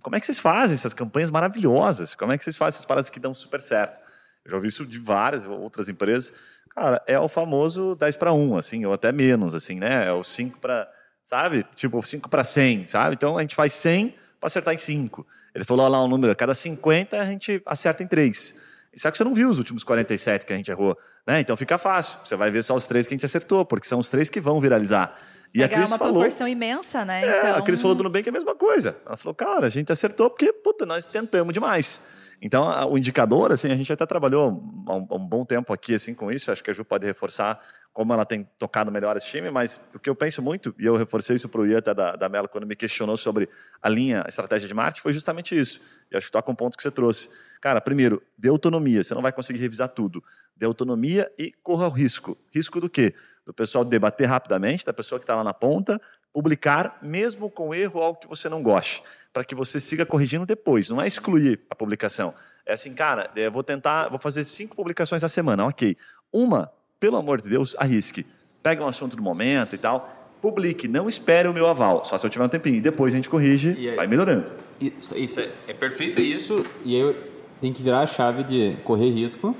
como é que vocês fazem essas campanhas maravilhosas? Como é que vocês fazem essas paradas que dão super certo? Eu já ouvi isso de várias outras empresas. Cara, é o famoso 10 para 1, assim, ou até menos, assim, né? É o 5 para, sabe? Tipo, 5 para 100, sabe? Então a gente faz 100 para acertar em 5. Ele falou lá um número, a cada 50 a gente acerta em 3. Só que você não viu os últimos 47 que a gente errou, né? Então fica fácil. Você vai ver só os três que a gente acertou, porque são os três que vão viralizar. E Vai a Cris uma falou. proporção imensa, né? É, então, a Cris falou do Nubank é a mesma coisa. Ela falou, cara, a gente acertou porque, puta, nós tentamos demais. Então, o indicador, assim, a gente até trabalhou há um, um bom tempo aqui, assim, com isso. Acho que a Ju pode reforçar como ela tem tocado melhor esse time, mas o que eu penso muito, e eu reforcei isso para o Ian até da, da Melo quando me questionou sobre a linha, a estratégia de marketing, foi justamente isso. E acho que toca um ponto que você trouxe. Cara, primeiro, dê autonomia. Você não vai conseguir revisar tudo. Dê autonomia e corra o risco. Risco do quê? Do pessoal debater rapidamente, da pessoa que está lá na ponta, publicar, mesmo com erro, algo que você não goste, para que você siga corrigindo depois. Não é excluir a publicação. É assim, cara, eu vou tentar, vou fazer cinco publicações na semana, ok. Uma, pelo amor de Deus, arrisque. Pega um assunto do momento e tal, publique, não espere o meu aval, só se eu tiver um tempinho. E depois a gente corrige, E aí? vai melhorando. Isso, isso é, é perfeito isso, e aí eu tenho que virar a chave de correr risco,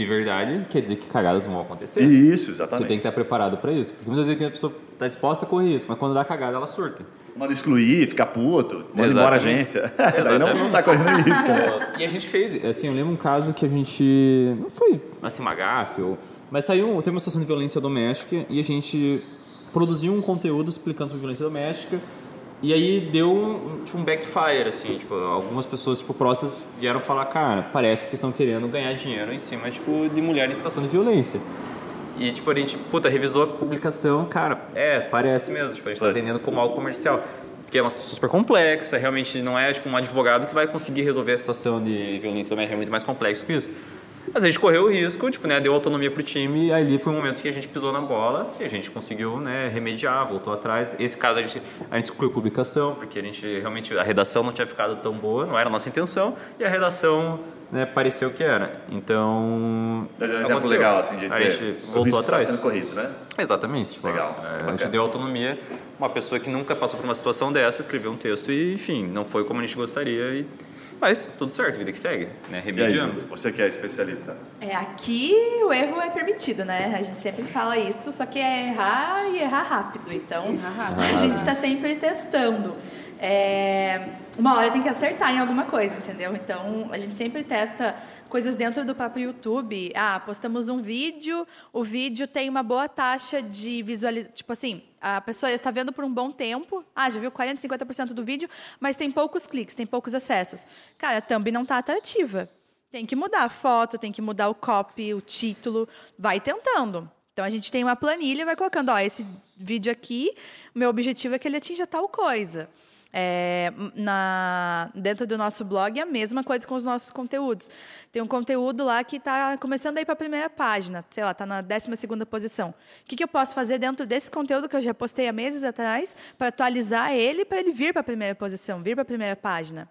de verdade, quer dizer que cagadas vão acontecer. Isso, Você exatamente. tem que estar preparado para isso. Porque muitas vezes a pessoa está disposta a correr isso, mas quando dá cagada, ela surta. Manda excluir, ficar puto, manda embora a agência. [laughs] Daí não, não tá correndo risco, né? [laughs] E a gente fez, assim, eu lembro um caso que a gente. Não foi assim, uma gafe, ou, mas saiu, teve uma situação de violência doméstica e a gente produziu um conteúdo explicando sobre violência doméstica. E aí deu um, tipo, um backfire, assim, tipo, algumas pessoas tipo, próximas vieram falar, cara, parece que vocês estão querendo ganhar dinheiro em cima, tipo, de mulher em situação de violência. E, tipo, a gente, puta, revisou a publicação, cara, é, parece mesmo, tipo, a gente tá vendendo como algo comercial. Porque é uma situação super complexa, realmente não é, tipo, um advogado que vai conseguir resolver a situação de violência doméstica, é muito mais complexo que isso. Mas a gente correu o risco, tipo, né, deu autonomia pro time, e ali foi um momento que a gente pisou na bola e a gente conseguiu, né, remediar, voltou atrás. Esse caso a gente, a gente excluiu a publicação, porque a gente realmente, a redação não tinha ficado tão boa, não era a nossa intenção, e a redação, né, pareceu que era. Então... Mas é um exemplo legal, assim, de A dizer. gente o voltou risco atrás. tá sendo corrido, né? Exatamente. Tipo, Legal, é, a gente deu autonomia. Uma pessoa que nunca passou por uma situação dessa escreveu um texto e, enfim, não foi como a gente gostaria. E... Mas tudo certo, vida que segue, né? Aí, Remediando. Você que é especialista. É, aqui o erro é permitido, né? A gente sempre fala isso, só que é errar e errar rápido. Então, a gente está sempre testando. É, uma hora tem que acertar em alguma coisa, entendeu? Então, a gente sempre testa coisas dentro do próprio YouTube. Ah, postamos um vídeo, o vídeo tem uma boa taxa de visualização. Tipo assim, a pessoa está vendo por um bom tempo. Ah, já viu 40, 50% do vídeo, mas tem poucos cliques, tem poucos acessos. Cara, a thumb não está atrativa. Tem que mudar a foto, tem que mudar o copy, o título. Vai tentando. Então a gente tem uma planilha e vai colocando, ó, esse vídeo aqui, meu objetivo é que ele atinja tal coisa. É, na, dentro do nosso blog é a mesma coisa com os nossos conteúdos. Tem um conteúdo lá que está começando a ir para a primeira página, sei lá, está na 12 segunda posição. O que, que eu posso fazer dentro desse conteúdo que eu já postei há meses atrás para atualizar ele para ele vir para a primeira posição, vir para a primeira página?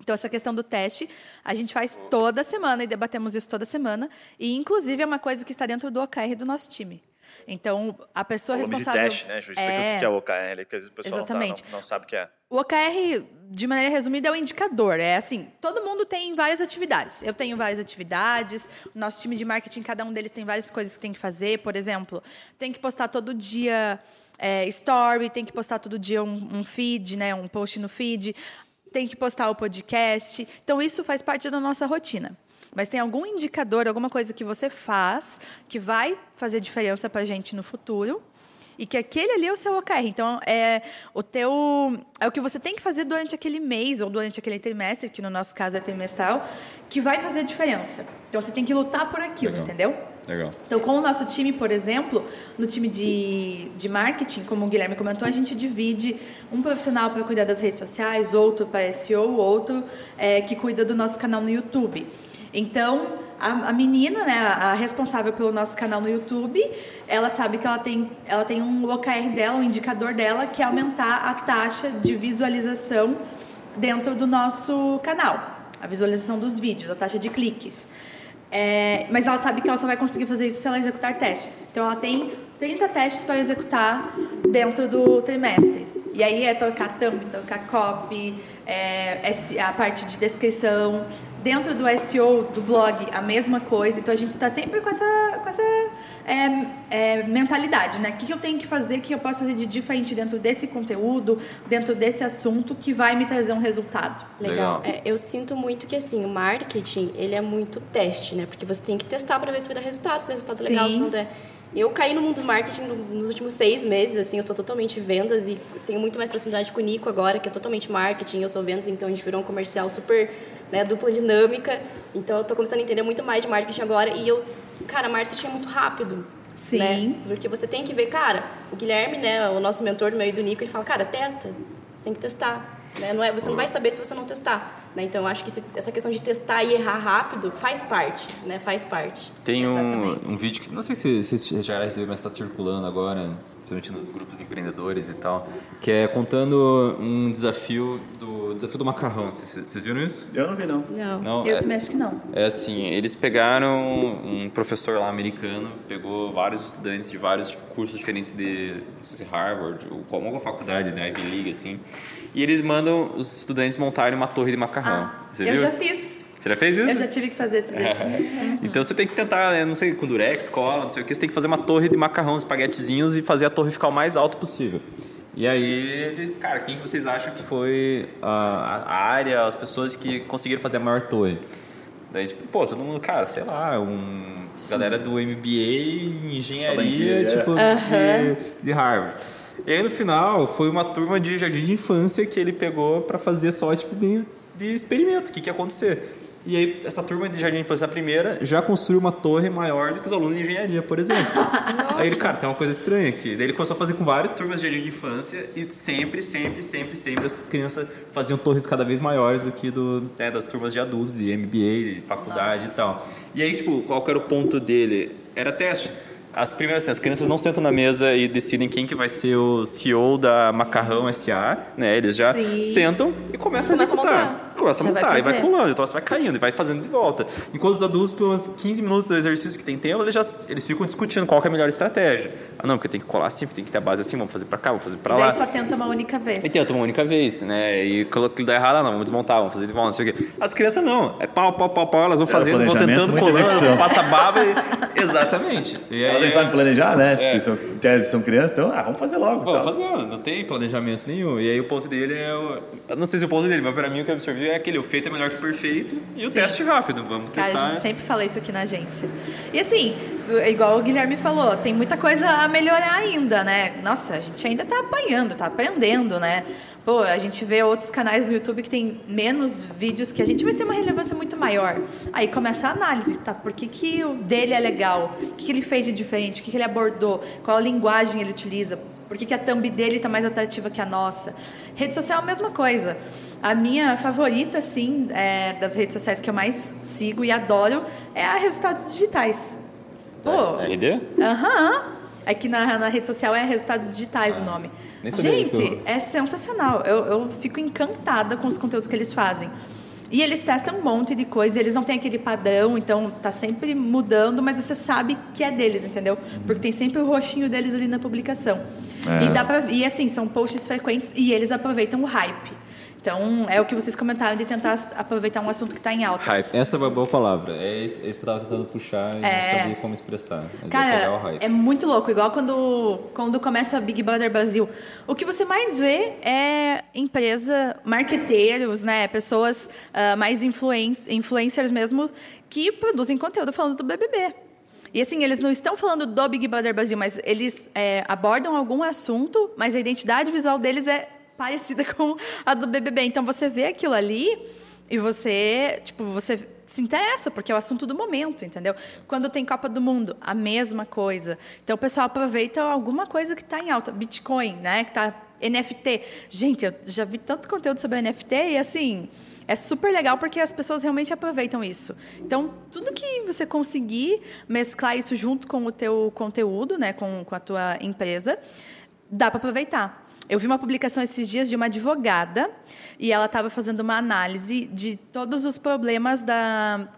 Então, essa questão do teste, a gente faz toda semana e debatemos isso toda semana. E, inclusive, é uma coisa que está dentro do OKR do nosso time. Então, a pessoa de responsável... teste, né, Ju? Explica o que é o OKR, porque às vezes o pessoal não, tá- Exatamente. não, não sabe o que é. O OKR, de maneira resumida, é o indicador. É assim, todo mundo tem várias atividades. Eu tenho várias atividades, o nosso time de marketing, cada um deles tem várias coisas que tem que fazer. Por exemplo, tem que postar todo dia é, story, tem que postar todo dia um, um feed, né, um post no feed, tem que postar o podcast. Então, isso faz parte da nossa rotina. Mas tem algum indicador, alguma coisa que você faz que vai fazer diferença para a gente no futuro e que aquele ali é o seu OKR. Então, é o teu é o que você tem que fazer durante aquele mês ou durante aquele trimestre, que no nosso caso é trimestral, que vai fazer diferença. Então, você tem que lutar por aquilo, Legal. entendeu? Legal. Então, com o nosso time, por exemplo, no time de, de marketing, como o Guilherme comentou, a gente divide um profissional para cuidar das redes sociais, outro para SEO, outro é, que cuida do nosso canal no YouTube. Então, a, a menina, né, a responsável pelo nosso canal no YouTube, ela sabe que ela tem, ela tem um OKR dela, um indicador dela, que é aumentar a taxa de visualização dentro do nosso canal. A visualização dos vídeos, a taxa de cliques. É, mas ela sabe que ela só vai conseguir fazer isso se ela executar testes. Então ela tem 30 testes para executar dentro do trimestre. E aí é trocar thumb, trocar copy, é, esse- a parte de descrição. Dentro do SEO do blog, a mesma coisa. Então a gente está sempre com essa, com essa é, é, mentalidade, né? O que, eu tenho que fazer, que eu posso fazer de diferente dentro desse conteúdo, dentro desse assunto, que vai me trazer um resultado. Legal. Legal. É, eu sinto muito que assim, o marketing, ele é muito teste, né? Porque você tem que testar para ver se vai dar resultado, se der resultado legal, Sim. se não der. Eu caí no mundo do marketing no- nos últimos seis meses, assim, eu sou totalmente vendas e tenho muito mais proximidade com o Nico agora, que é totalmente marketing, eu sou vendas, então a gente virou um comercial super, né, dupla dinâmica. Então eu tô começando a entender muito mais de marketing agora e eu, cara, marketing é muito rápido. Sim. Né? Porque você tem que ver, cara, o Guilherme, né, o nosso mentor do meio do Nico, ele fala, cara, testa, você tem que testar. Né? Não é, você não vai saber se você não testar. Né? Então, eu acho que essa questão de testar e errar rápido faz parte, né? Faz parte. Tem um, Exatamente. um vídeo que não sei se vocês já receberam, mas está circulando agora, principalmente nos grupos de empreendedores e tal, que é contando um desafio do desafio do macarrão. Vocês, viram isso? Eu não vi, não. Não. Não, Eu é, também acho que não. é assim, eles pegaram um professor lá americano, pegou vários estudantes de vários cursos diferentes de não sei se Harvard ou qual- alguma faculdade, né, Ivy League assim, e eles mandam os estudantes montarem uma torre de macarrão. Ah, Você eu viu? já fiz. Você já fez isso? Eu já tive que fazer esse exercício. [laughs] Então você tem que tentar, né, não sei, com durex, cola, não sei o que, você tem que fazer uma torre de macarrão, espaguetezinhos e fazer a torre ficar o mais alto possível. E aí, ele- cara, quem que vocês acham que foi a, a área, as pessoas que conseguiram fazer a maior torre? Daí, tipo, pô, todo mundo, cara, sei lá, um galera do MBA em engenharia, engenharia. tipo, de, de Harvard. E aí no final foi uma turma de jardim de infância que ele pegou pra fazer só tipo meio de experimento, o que que ia acontecer. E aí essa turma de jardim de infância a primeira já construiu uma torre maior do que os alunos de engenharia, por exemplo. [laughs] aí ele, cara, tem uma coisa estranha aqui. Daí ele começou a fazer com várias turmas de jardim de infância e sempre, sempre, sempre, sempre as crianças faziam torres cada vez maiores do que do, né, das turmas de adultos, de MBA, de faculdade e tal. E aí, tipo, qual era o ponto dele? Era teste. As primeiras, assim, as crianças não sentam na mesa e decidem quem que vai ser o CEO da Macarrão SA, né? Eles já Sim. sentam e começam a Começa a executar. montar. Começa a Já vai montar e vai colando, então você vai caindo e vai fazendo de volta. Enquanto os adultos, pelos 15 minutos do exercício que tem tempo, eles já eles ficam discutindo qual que é a melhor estratégia. Ah, não, porque tem que colar assim, porque tem que ter a base assim, vamos fazer pra cá, vamos fazer pra E lá. daí só tenta uma única vez. E tenta uma única vez, né? E quando aquilo dá errado, ah, não, vamos desmontar, vamos fazer de volta, não sei o quê. As crianças não. É pau, pau, pau, pau, elas vão fazendo, vão tentando, colando, passa baba e... [laughs] Exatamente. E Elas não sabem planejar, né? É. Porque são, são crianças, então, ah, vamos fazer logo. Vamos tal. fazer, não tem planejamento nenhum. E aí o ponto dele é. O, eu não sei se o ponto dele, mas pra mim o que eu absorvi é aquele: o feito é melhor que o perfeito e o Sim. teste rápido. Vamos Cara, testar. a gente sempre fala isso aqui na agência. E assim, igual o Guilherme falou, tem muita coisa a melhorar ainda, né? Nossa, a gente ainda tá apanhando, tá aprendendo, né? Pô, a gente vê outros canais no YouTube que tem menos vídeos que a gente, mas tem uma relevância muito maior. Aí começa a análise, tá? Por que, que o dele é legal? O que, que ele fez de diferente? O que, que ele abordou? Qual a linguagem ele utiliza? Por que, que a thumb dele tá mais atrativa que a nossa? Rede social é a mesma coisa. A minha favorita, assim, é, das redes sociais que eu mais sigo e adoro é a Resultados Digitais. Pô, RD? aham. É que na, na rede social é Resultados Digitais o nome. Gente, é sensacional. Eu, eu fico encantada com os conteúdos que eles fazem. E eles testam um monte de coisa, eles não têm aquele padrão, então tá sempre mudando, mas você sabe que é deles, entendeu? Porque tem sempre o roxinho deles ali na publicação. É. E, dá pra, e assim, são posts frequentes e eles aproveitam o hype. Então, é o que vocês comentaram de tentar aproveitar um assunto que está em alta. Hype. Essa é uma boa palavra. É isso, é isso que eu tava tentando puxar e É. não sabia como expressar. Mas é Cara, hype. é muito louco. Igual quando, quando começa Big Brother Brasil. O que você mais vê é empresa, marqueteiros, né? Pessoas ah, mais influen influencers mesmo, que produzem conteúdo falando do BBB. E assim, eles não estão falando do Big Brother Brasil, mas eles é, abordam algum assunto, mas a identidade visual deles é parecida [laughs] com a do BBB. Então você vê aquilo ali e você, tipo, você se interessa, porque é o assunto do momento, entendeu? Quando tem Copa do Mundo, a mesma coisa. Então o pessoal aproveita alguma coisa que está em alta. Bitcoin, né? Que tá NFT. Gente, eu já vi tanto conteúdo sobre NFT e assim. É super legal porque as pessoas realmente aproveitam isso. Então, tudo que você conseguir mesclar isso junto com o teu conteúdo, né, com, com a tua empresa, dá para aproveitar. Eu vi uma publicação esses dias de uma advogada e ela estava fazendo uma análise de todos os problemas da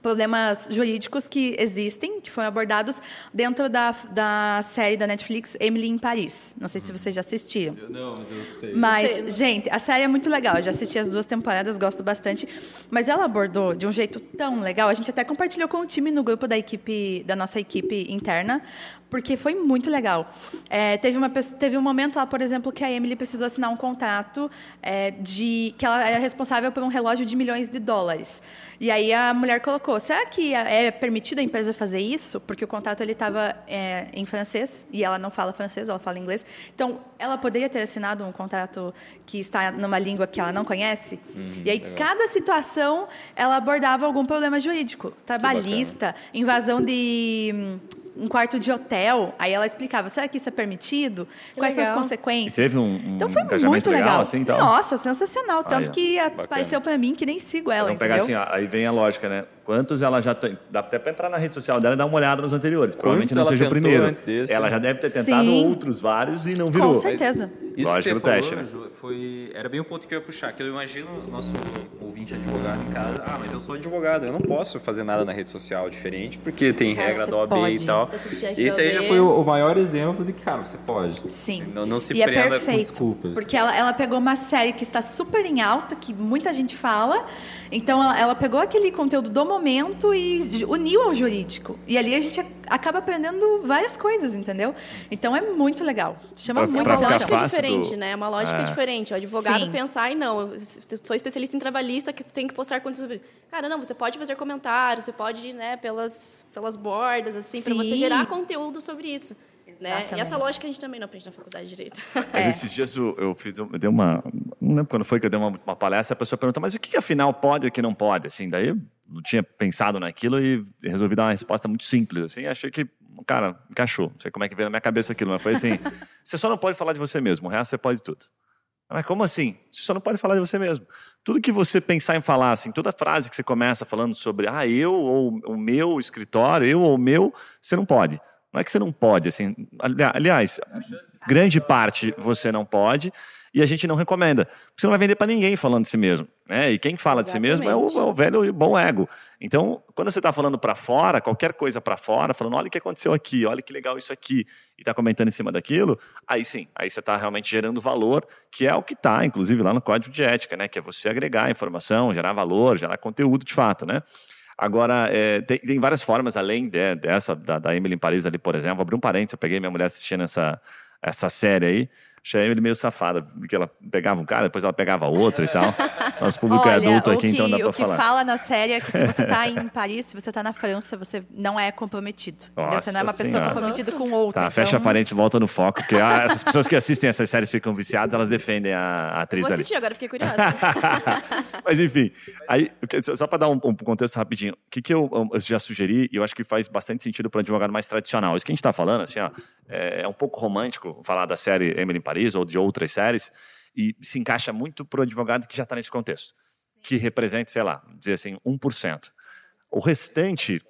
problemas jurídicos que existem, que foram abordados dentro da, da série da Netflix Emily em Paris. Não sei se vocês já assistiram. Não, mas eu sei. Mas, sei. gente, a série é muito legal. Eu já assisti as duas temporadas, gosto bastante. Mas ela abordou de um jeito tão legal. A gente até compartilhou com o time no grupo da equipe, da nossa equipe interna, porque foi muito legal. É, teve, uma, teve um momento lá, por exemplo, que a Emily precisou assinar um contrato é, de que ela era responsável por um relógio de milhões de dólares. E aí a mulher colocou: será que é permitido a empresa fazer isso? Porque o contrato ele estava é, em francês e ela não fala francês, ela fala inglês. Então, ela poderia ter assinado um contrato que está numa língua que ela não conhece. e aí, cada situação, ela abordava algum problema jurídico, trabalhista, invasão de um quarto de hotel. Aí ela explicava: será que isso é permitido? Quais são as legal. consequências? E teve um- um então foi muito legal, legal. assim, então? Nossa, sensacional. Tanto Aí, ó, que apareceu para mim que nem sigo ela, Vamos pegar entendeu? assim, ó, aí vem a lógica, né? Quantos ela já tem? Dá até para entrar na rede social dela e dar uma olhada nos anteriores. Provavelmente não ela seja o primeiro. antes desse? Ela já deve ter tentado Sim. outros vários e não virou. Com certeza. Isso Lógico, que você falou, teste, né? Ju, foi, era bem o ponto que eu ia puxar, que eu imagino o nosso ouvinte advogado em casa, ah, mas eu sou advogado, eu não posso fazer nada na rede social diferente, porque tem Cara, regra da OAB pode. e tal. Esse aí já foi o... O maior exemplo de que, cara, você pode. Sim. Não- não se e é prenda com perfeito, desculpas. Porque ela, ela pegou uma série que está super em alta, que muita gente fala. Então ela, ela pegou aquele conteúdo do momento e ju- uniu ao jurídico. E ali a gente a- acaba aprendendo várias coisas, entendeu? Então é muito legal. Chama Pra- muito pra É lógica fácil diferente, do- né? É uma lógica É. diferente. O advogado Sim. pensar, ai não, eu sou especialista em trabalhista, que tem que postar conteúdo sobre isso. Cara, não, você pode fazer comentários, você pode ir, né, pelas, pelas bordas, assim, para você gerar conteúdo sobre isso. Né? E essa lógica a gente também não aprende na faculdade de Direito. [laughs] Mas É. esses dias eu, eu fiz, eu dei uma, não lembro quando foi que eu dei uma, uma palestra, a pessoa perguntou, mas o que, afinal pode e o que não pode? Assim, daí não tinha pensado naquilo e resolvi dar uma resposta muito simples, assim, achei que, cara, encaixou. Não sei como é que veio na minha cabeça aquilo, mas foi assim, [laughs] você só não pode falar de você mesmo, o resto você pode tudo. Mas como assim? Você só não pode falar de você mesmo. Tudo que você pensar em falar, assim, toda frase que você começa falando sobre, ah, eu ou o meu escritório, eu ou o meu, você não pode. Não é que você não pode, assim. ali- Aliás, grande parte você não pode e a gente não recomenda. Porque você não vai vender para ninguém falando de si mesmo. Né? E quem fala de si mesmo é o, Exatamente. é o velho e bom ego. Então, quando você está falando para fora, qualquer coisa para fora, falando, olha o que aconteceu aqui, olha que legal isso aqui, e está comentando em cima daquilo, aí sim, aí você está realmente gerando valor, que é o que está, inclusive, lá no código de ética, né? Que é você agregar informação, gerar valor, gerar conteúdo de fato, né? Agora, é, tem, tem várias formas, além de- dessa, da, da Emily em Paris ali, por exemplo. Vou abrir um parênteses, eu peguei minha mulher assistindo essa, essa série aí. Achei Emily meio safada, porque ela pegava um cara, depois ela pegava outro e tal. Nosso público é adulto o aqui, que, então dá pra o que falar. fala na série é que se você está [laughs] em Paris, se você está na França, você não é comprometido. Você não é uma Nossa pessoa Senhora. comprometida com outra. Tá, fecha então, parênteses, volta no foco, porque ah, essas pessoas que assistem essas séries ficam viciadas, elas defendem a, a atriz Vou ali. assistir agora, fiquei curiosa. [laughs] Mas enfim, aí, só para dar um, um contexto rapidinho, o que, que eu, eu já sugeri, e eu acho que faz bastante sentido para um advogado mais tradicional. Isso que a gente está falando, assim, ó, é, é um pouco romântico falar da série Emily em Paris ou de outras séries, e se encaixa muito para o advogado que já está nesse contexto, que representa, sei lá, dizer assim, 1%. O restante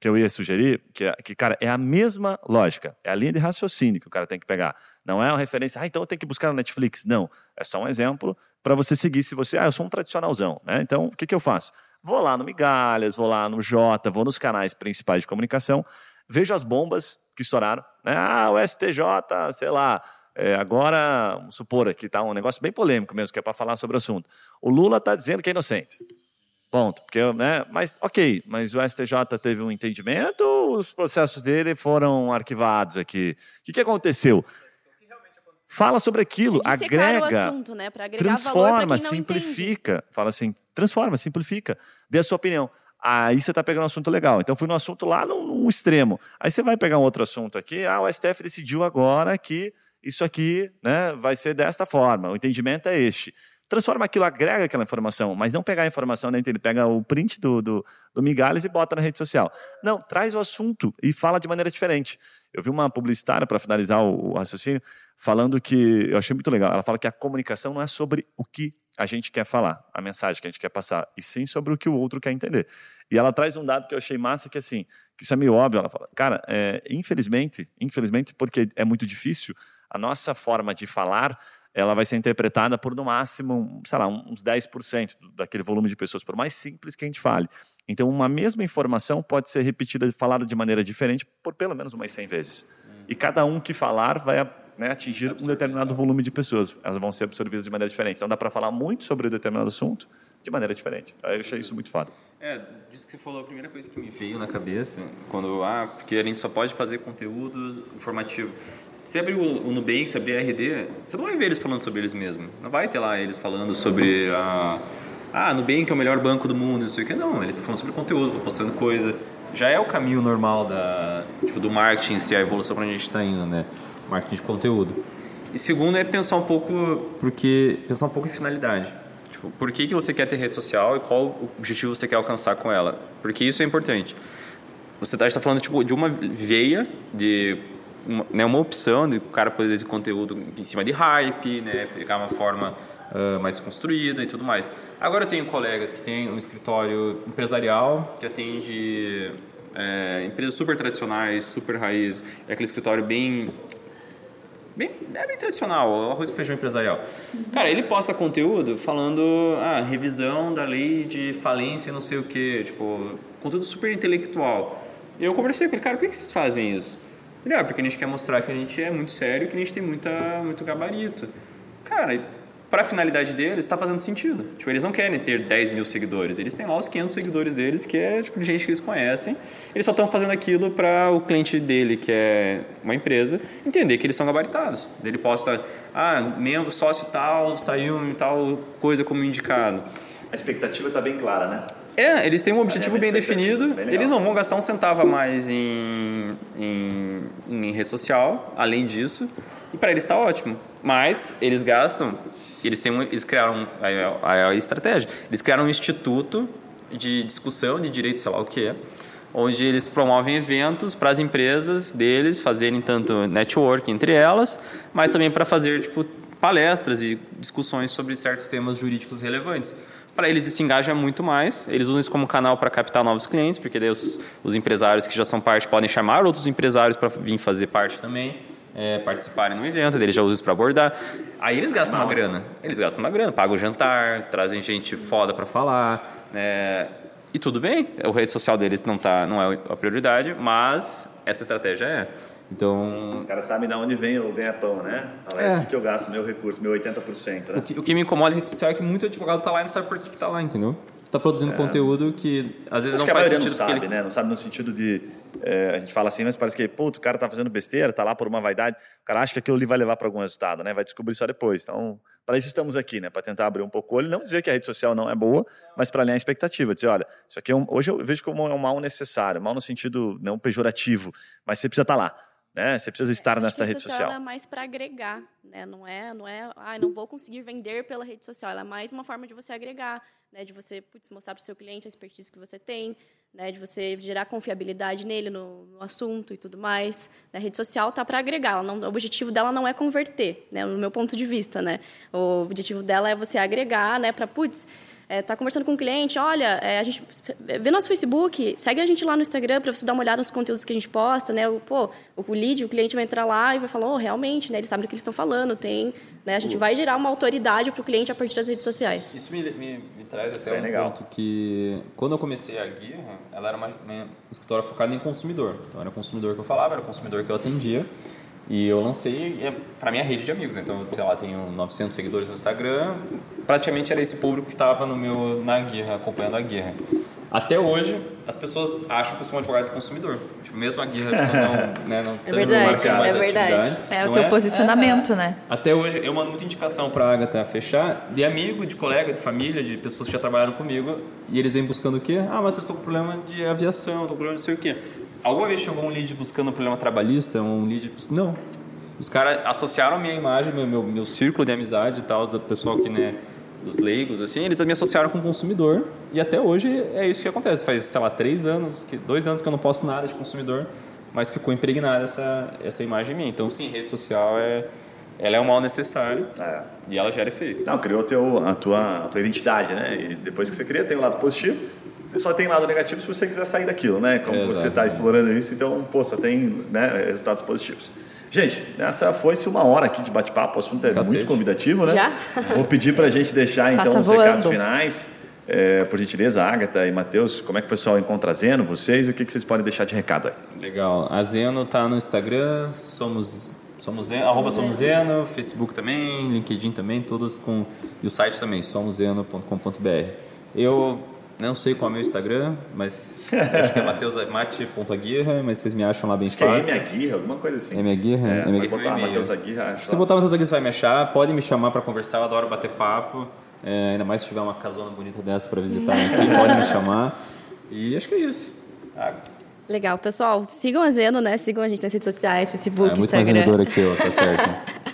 que eu ia sugerir, que, é- que, cara, é a mesma lógica, é a linha de raciocínio que o cara tem que pegar. Não é uma referência, ah, então eu tenho que buscar na Netflix. Não, é só um exemplo para você seguir se você, ah, eu sou um tradicionalzão, né? Então, o que, que eu faço? Vou lá no Migalhas, vou lá no Jota, vou nos canais principais de comunicação, vejo as bombas que estouraram, né? Ah, o STJ, sei lá, é, agora, vamos supor aqui, tá um negócio bem polêmico mesmo, que é para falar sobre o assunto. O Lula está dizendo que é inocente. Ponto. Porque, né? Mas, ok, mas o STJ teve um entendimento os processos dele foram arquivados aqui? O que, que aconteceu? Fala sobre aquilo, o agrega, assunto, né? Transforma, não entende. simplifica. Fala assim, transforma, simplifica. Dê a sua opinião. Aí você está pegando um assunto legal. Então, fui no assunto lá num, num extremo. Aí você vai pegar um outro assunto aqui. Ah, o STF decidiu agora que isso aqui né, vai ser desta forma. O entendimento é este. Transforma aquilo, agrega aquela informação, mas não pegar a informação dentro dele, pega o print do, do, do Migalhas e bota na rede social. Não, traz o assunto e fala de maneira diferente. Eu vi uma publicitária, para finalizar o, o raciocínio, falando que, eu achei muito legal, ela fala que a comunicação não é sobre o que a gente quer falar, a mensagem que a gente quer passar, e sim sobre o que o outro quer entender. E ela traz um dado que eu achei massa, que assim, que isso é meio óbvio, ela fala, cara, é, infelizmente, infelizmente, porque é muito difícil, a nossa forma de falar ela vai ser interpretada por no máximo, sei lá, uns 10% daquele volume de pessoas, por mais simples que a gente fale. Então, uma mesma informação pode ser repetida, falada de maneira diferente por pelo menos umas 100 vezes. E cada um que falar vai né, atingir um determinado volume de pessoas. Elas vão ser absorvidas de maneira diferente. Então, dá para falar muito sobre um determinado assunto de maneira diferente. Eu achei isso muito foda. É, disso que você falou, a primeira coisa que me veio na cabeça, quando, ah, porque a gente só pode fazer conteúdo informativo. Se abrir o, o Nubank, se abrir a RD, você não vai ver eles falando sobre eles mesmos. Não vai ter lá eles falando sobre a... Ah, Nubank é o melhor banco do mundo, não sei o que. Não, eles estão falando sobre conteúdo, estão postando coisa. Já é o caminho normal da, tipo, do marketing, se a evolução para onde a gente está indo, né? Marketing de conteúdo. E segundo é pensar um pouco, porque pensar um pouco em finalidade. Tipo, por que, que você quer ter rede social e qual objetivo você quer alcançar com ela? Porque isso é importante. Você está falando tipo, de uma veia de uma, né, uma opção de o cara poder fazer conteúdo em cima de hype, né, pegar uma forma uh, mais construída e tudo mais. Agora eu tenho colegas que têm um escritório empresarial que atende é, empresas super tradicionais, super raiz, é aquele escritório bem bem, é bem tradicional, arroz com feijão empresarial. Cara, ele posta conteúdo falando, ah, revisão da lei de falência, não sei o quê, tipo, conteúdo super intelectual. E eu conversei com ele, cara, por que vocês fazem isso? Ele, ah, porque a gente quer mostrar que a gente é muito sério, que a gente tem muita, muito gabarito. Cara, para a finalidade deles, está fazendo sentido. Tipo, eles não querem ter 10 mil seguidores, eles têm lá os 500 seguidores deles, que é tipo de gente que eles conhecem. Eles só estão fazendo aquilo para o cliente dele, que é uma empresa, entender que eles são gabaritados. Ele posta, ah, membro, sócio tal, saiu tal coisa como indicado. A expectativa está bem clara, né? É, eles têm um objetivo é bem definido. Bem eles não vão gastar um centavo a mais em, em, em rede social, além disso. E para eles está ótimo. Mas eles gastam, eles, têm um, eles criaram a, a, estratégia. Eles criaram um instituto de discussão de direito, sei lá o que é, onde eles promovem eventos para as empresas deles fazerem tanto network entre elas, mas também para fazer tipo palestras e discussões sobre certos temas jurídicos relevantes. Para eles isso engaja muito mais, eles usam isso como canal para captar novos clientes, porque daí os, os empresários que já são parte podem chamar outros empresários para vir fazer parte também é, participarem no evento, eles já usam isso para abordar. Aí eles gastam uma grana. Eles gastam uma grana, pagam o jantar, trazem gente foda para falar. Né? E tudo bem, o rede social deles não, tá, não é a prioridade, mas essa estratégia é. Então... Os caras sabem de onde vem o ganha-pão, né? É. O que, eu gasto, meu recurso, meu 80%. Né? O, que, o que me incomoda em rede social é que muito advogado está lá e não sabe por que está lá, entendeu? está produzindo é. conteúdo que às vezes Acho não faz sentido. Não sabe, ele... né? Não sabe no sentido de. É, a gente fala assim, mas parece que, pô, o cara tá fazendo besteira, tá lá por uma vaidade. O cara acha que aquilo ali vai levar para algum resultado, né? Vai descobrir só depois. Então, para isso estamos aqui, né? Para tentar abrir um pouco o olho. Não dizer que a rede social não é boa, mas para alinhar a expectativa. Dizer, olha, isso aqui é um, hoje eu vejo como é um mal necessário, mal no sentido não pejorativo, mas você precisa estar tá lá. Né? Você precisa estar nessa rede social. Ela é mais para agregar, né? Não é, não é, ah, não vou conseguir vender pela rede social. Ela é mais uma forma de você agregar né, de você putz, mostrar para o seu cliente a expertise que você tem, né, de você gerar confiabilidade nele no, no assunto e tudo mais. A rede social tá para agregar, não, o objetivo dela não é converter, né, no meu ponto de vista, né. O objetivo dela é você agregar, né, para putz, é, tá conversando com um cliente, olha, é, a gente vê nosso Facebook, segue a gente lá no Instagram para você dar uma olhada nos conteúdos que a gente posta, né? O, pô, o lead, o cliente vai entrar lá e vai falar, oh, realmente, né? Eles sabem do que eles estão falando, tem, né? A gente vai gerar uma autoridade para o cliente a partir das redes sociais. Isso me, me, me traz até Bem um legal. ponto que quando eu comecei a Guia, ela era uma, uma, um escritório focado em consumidor. Então era o consumidor que eu falava, era o consumidor que eu atendia. E eu lancei é para minha rede de amigos. Então, sei lá, tenho 900 seguidores no Instagram. Praticamente era esse público que estava no meu na guerra, acompanhando a guerra. Até hoje, as pessoas acham que eu sou um advogado do consumidor. Tipo, mesmo a guerra tipo, não, [laughs] né, não é verdade, mais é verdade. É o teu é? posicionamento, é, né? Até hoje, eu mando muita indicação para a Agatha fechar de amigo, de colega, de família, de pessoas que já trabalharam comigo. E eles vêm buscando o quê? Ah, mas eu estou com problema de aviação, estou com problema de não sei o quê. Alguma vez chegou um lead buscando um problema trabalhista? Um lead. Não. Os caras associaram a minha imagem, meu, meu, meu círculo de amizade e tal, do pessoal que, né, dos leigos, assim, eles me associaram com o consumidor. E até hoje é isso que acontece. Faz, sei lá, três anos, que, dois anos que eu não posto nada de consumidor, mas ficou impregnada essa, essa imagem minha. Então, sim, rede social é. Ela é um mal necessário é. e ela gera efeito. Não, criou teu, a, tua, a tua identidade, né? E depois que você cria, tem o um lado positivo só tem lado negativo se você quiser sair daquilo, né? Como você está explorando isso, então, pô, só tem né, resultados positivos. Gente, essa foi-se uma hora aqui de bate-papo, o assunto é Cacete. muito convidativo, né? Já? Vou pedir para a gente deixar então Passa os voando. recados finais. É, por gentileza, Agatha e Matheus, como é que o pessoal encontra a Zeno, vocês, e o que, que vocês podem deixar de recado aí? Legal. A Zeno está no Instagram, somos Somos Zeno, arroba Somos Zeno, Facebook também, LinkedIn também, todos com. E o site também, somoseno.com.br. Eu não sei qual é o meu Instagram, mas acho que é mateusmate.aguirra, mas vocês me acham lá bem acho fácil. Que é M Aguirra, alguma coisa assim. M Aguirra? É, M Aguirra. botar Matheus Aguirra, Se botar Matheus Aguirra, você vai me achar. Pode me chamar para conversar, eu adoro bater papo. É, ainda mais se tiver uma casona bonita dessa para visitar aqui, [laughs] pode me chamar. E acho que é isso. Ah. Legal, pessoal. Sigam a Zeno, né? Sigam a gente nas redes sociais, Facebook, é, muito Instagram. mais vendedor aqui, ó, tá certo. [laughs]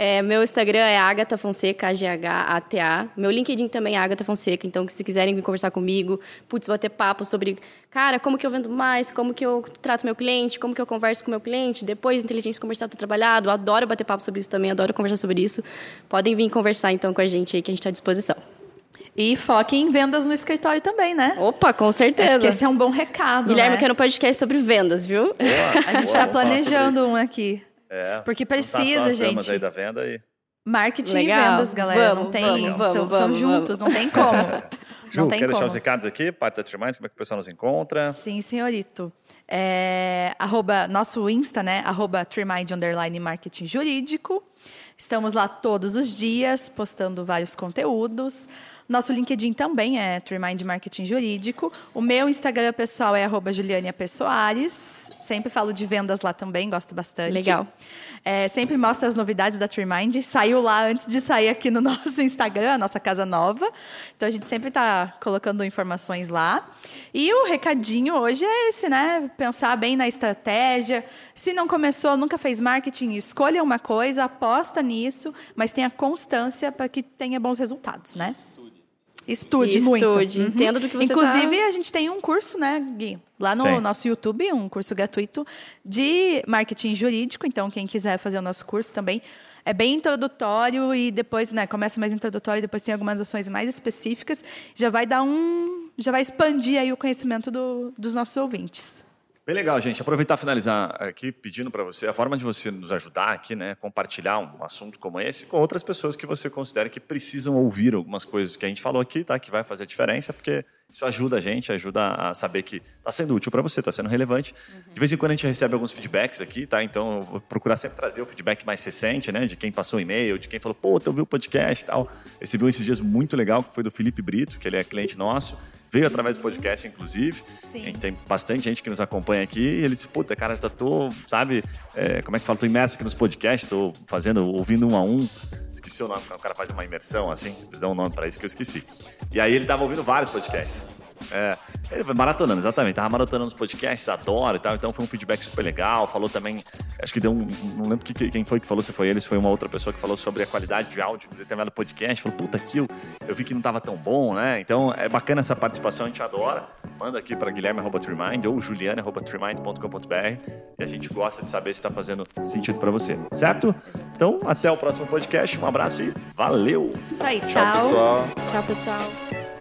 É, meu Instagram é Agatha Fonseca, A-G-H-A-T-A. Meu LinkedIn também é Agatha Fonseca, então se quiserem vir conversar comigo, putz, bater papo sobre, cara, como que eu vendo mais, como que eu trato meu cliente, como que eu converso com meu cliente, depois inteligência comercial tá trabalhado, adoro bater papo sobre isso também, adoro conversar sobre isso. Podem vir conversar então com a gente aí, que a gente está à disposição. E foque em vendas no escritório também, né? Opa, com certeza. Acho que esse é um bom recado. Guilherme né? quer um podcast sobre vendas, viu? Boa, A gente está planejando um aqui. É, Porque só precisa, damas gente. aí da venda e... Marketing Legal. e vendas, galera. Vamos, não tem. vamos, são, vamos, são juntos, não tem como. [laughs] Ju, não tem quer deixar como. os recados aqui? Parte da Trimind, como é que o pessoal nos encontra? Sim, senhorito. É, arroba, nosso Insta, né? Arroba Trimind Underline Marketing Jurídico. Estamos lá todos os dias, postando vários conteúdos. Nosso LinkedIn também é Trimind Marketing Jurídico. O meu Instagram pessoal é arroba Juliania Pessoares. Sempre falo de vendas lá também, gosto bastante. Legal. É, sempre mostra as novidades da Trimind. Saiu lá antes de sair aqui no [laughs] nosso Instagram, a nossa casa nova. Então a gente sempre está colocando informações lá. E o recadinho hoje é esse, né? Pensar bem na estratégia. Se não começou, nunca fez marketing, escolha uma coisa, aposta nisso, mas tenha constância para que tenha bons resultados, né? Estude, E muito. estude, entenda do que você Inclusive, tá- a gente tem um curso, né, Gui? Lá no Sim. nosso YouTube, um curso gratuito de marketing jurídico. Então, quem quiser fazer o nosso curso também é bem introdutório e depois, né, começa mais introdutório, depois tem algumas ações mais específicas. Já vai dar um, já vai expandir aí o conhecimento do- dos nossos ouvintes. Bem legal, gente. Aproveitar e finalizar aqui pedindo para você a forma de você nos ajudar aqui, né? Compartilhar um assunto como esse com outras pessoas que você considera que precisam ouvir algumas coisas que a gente falou aqui, tá? Que vai fazer a diferença, porque isso ajuda a gente, ajuda a saber que está sendo útil para você, está sendo relevante. De vez em quando a gente recebe alguns feedbacks aqui, tá? Então eu vou procurar sempre trazer o feedback mais recente, né? De quem passou e-mail, de quem falou, pô, eu vi o podcast e tal. Recebi um esses dias muito legal, que foi do Felipe Brito, que ele é cliente nosso. Veio através do podcast, inclusive. Sim. A gente tem bastante gente que nos acompanha aqui. E ele disse, puta, cara, já tô, sabe, é, como é que fala? Tô imerso aqui nos podcasts, tô fazendo, ouvindo um a um. Esqueci o nome, o cara faz uma imersão, assim. Eles dão um nome pra isso que eu esqueci. E aí ele tava ouvindo vários podcasts. É, ele foi maratonando, exatamente. Tava maratonando os podcasts, adoro e tal. Então foi um feedback super legal. Falou também, acho que deu um. Não lembro que, quem foi que falou, se foi ele, se foi uma outra pessoa que falou sobre a qualidade de áudio de determinado podcast. Falou, puta, aquilo eu vi que não tava tão bom, né? Então é bacana essa participação, a gente adora. Manda aqui para guilherme.trimind ou juliane.trimind.com.br e a gente gosta de saber se está fazendo sentido para você, certo? Então, até o próximo podcast. Um abraço e valeu! Isso aí, Tchau, pessoal. Tchau, pessoal.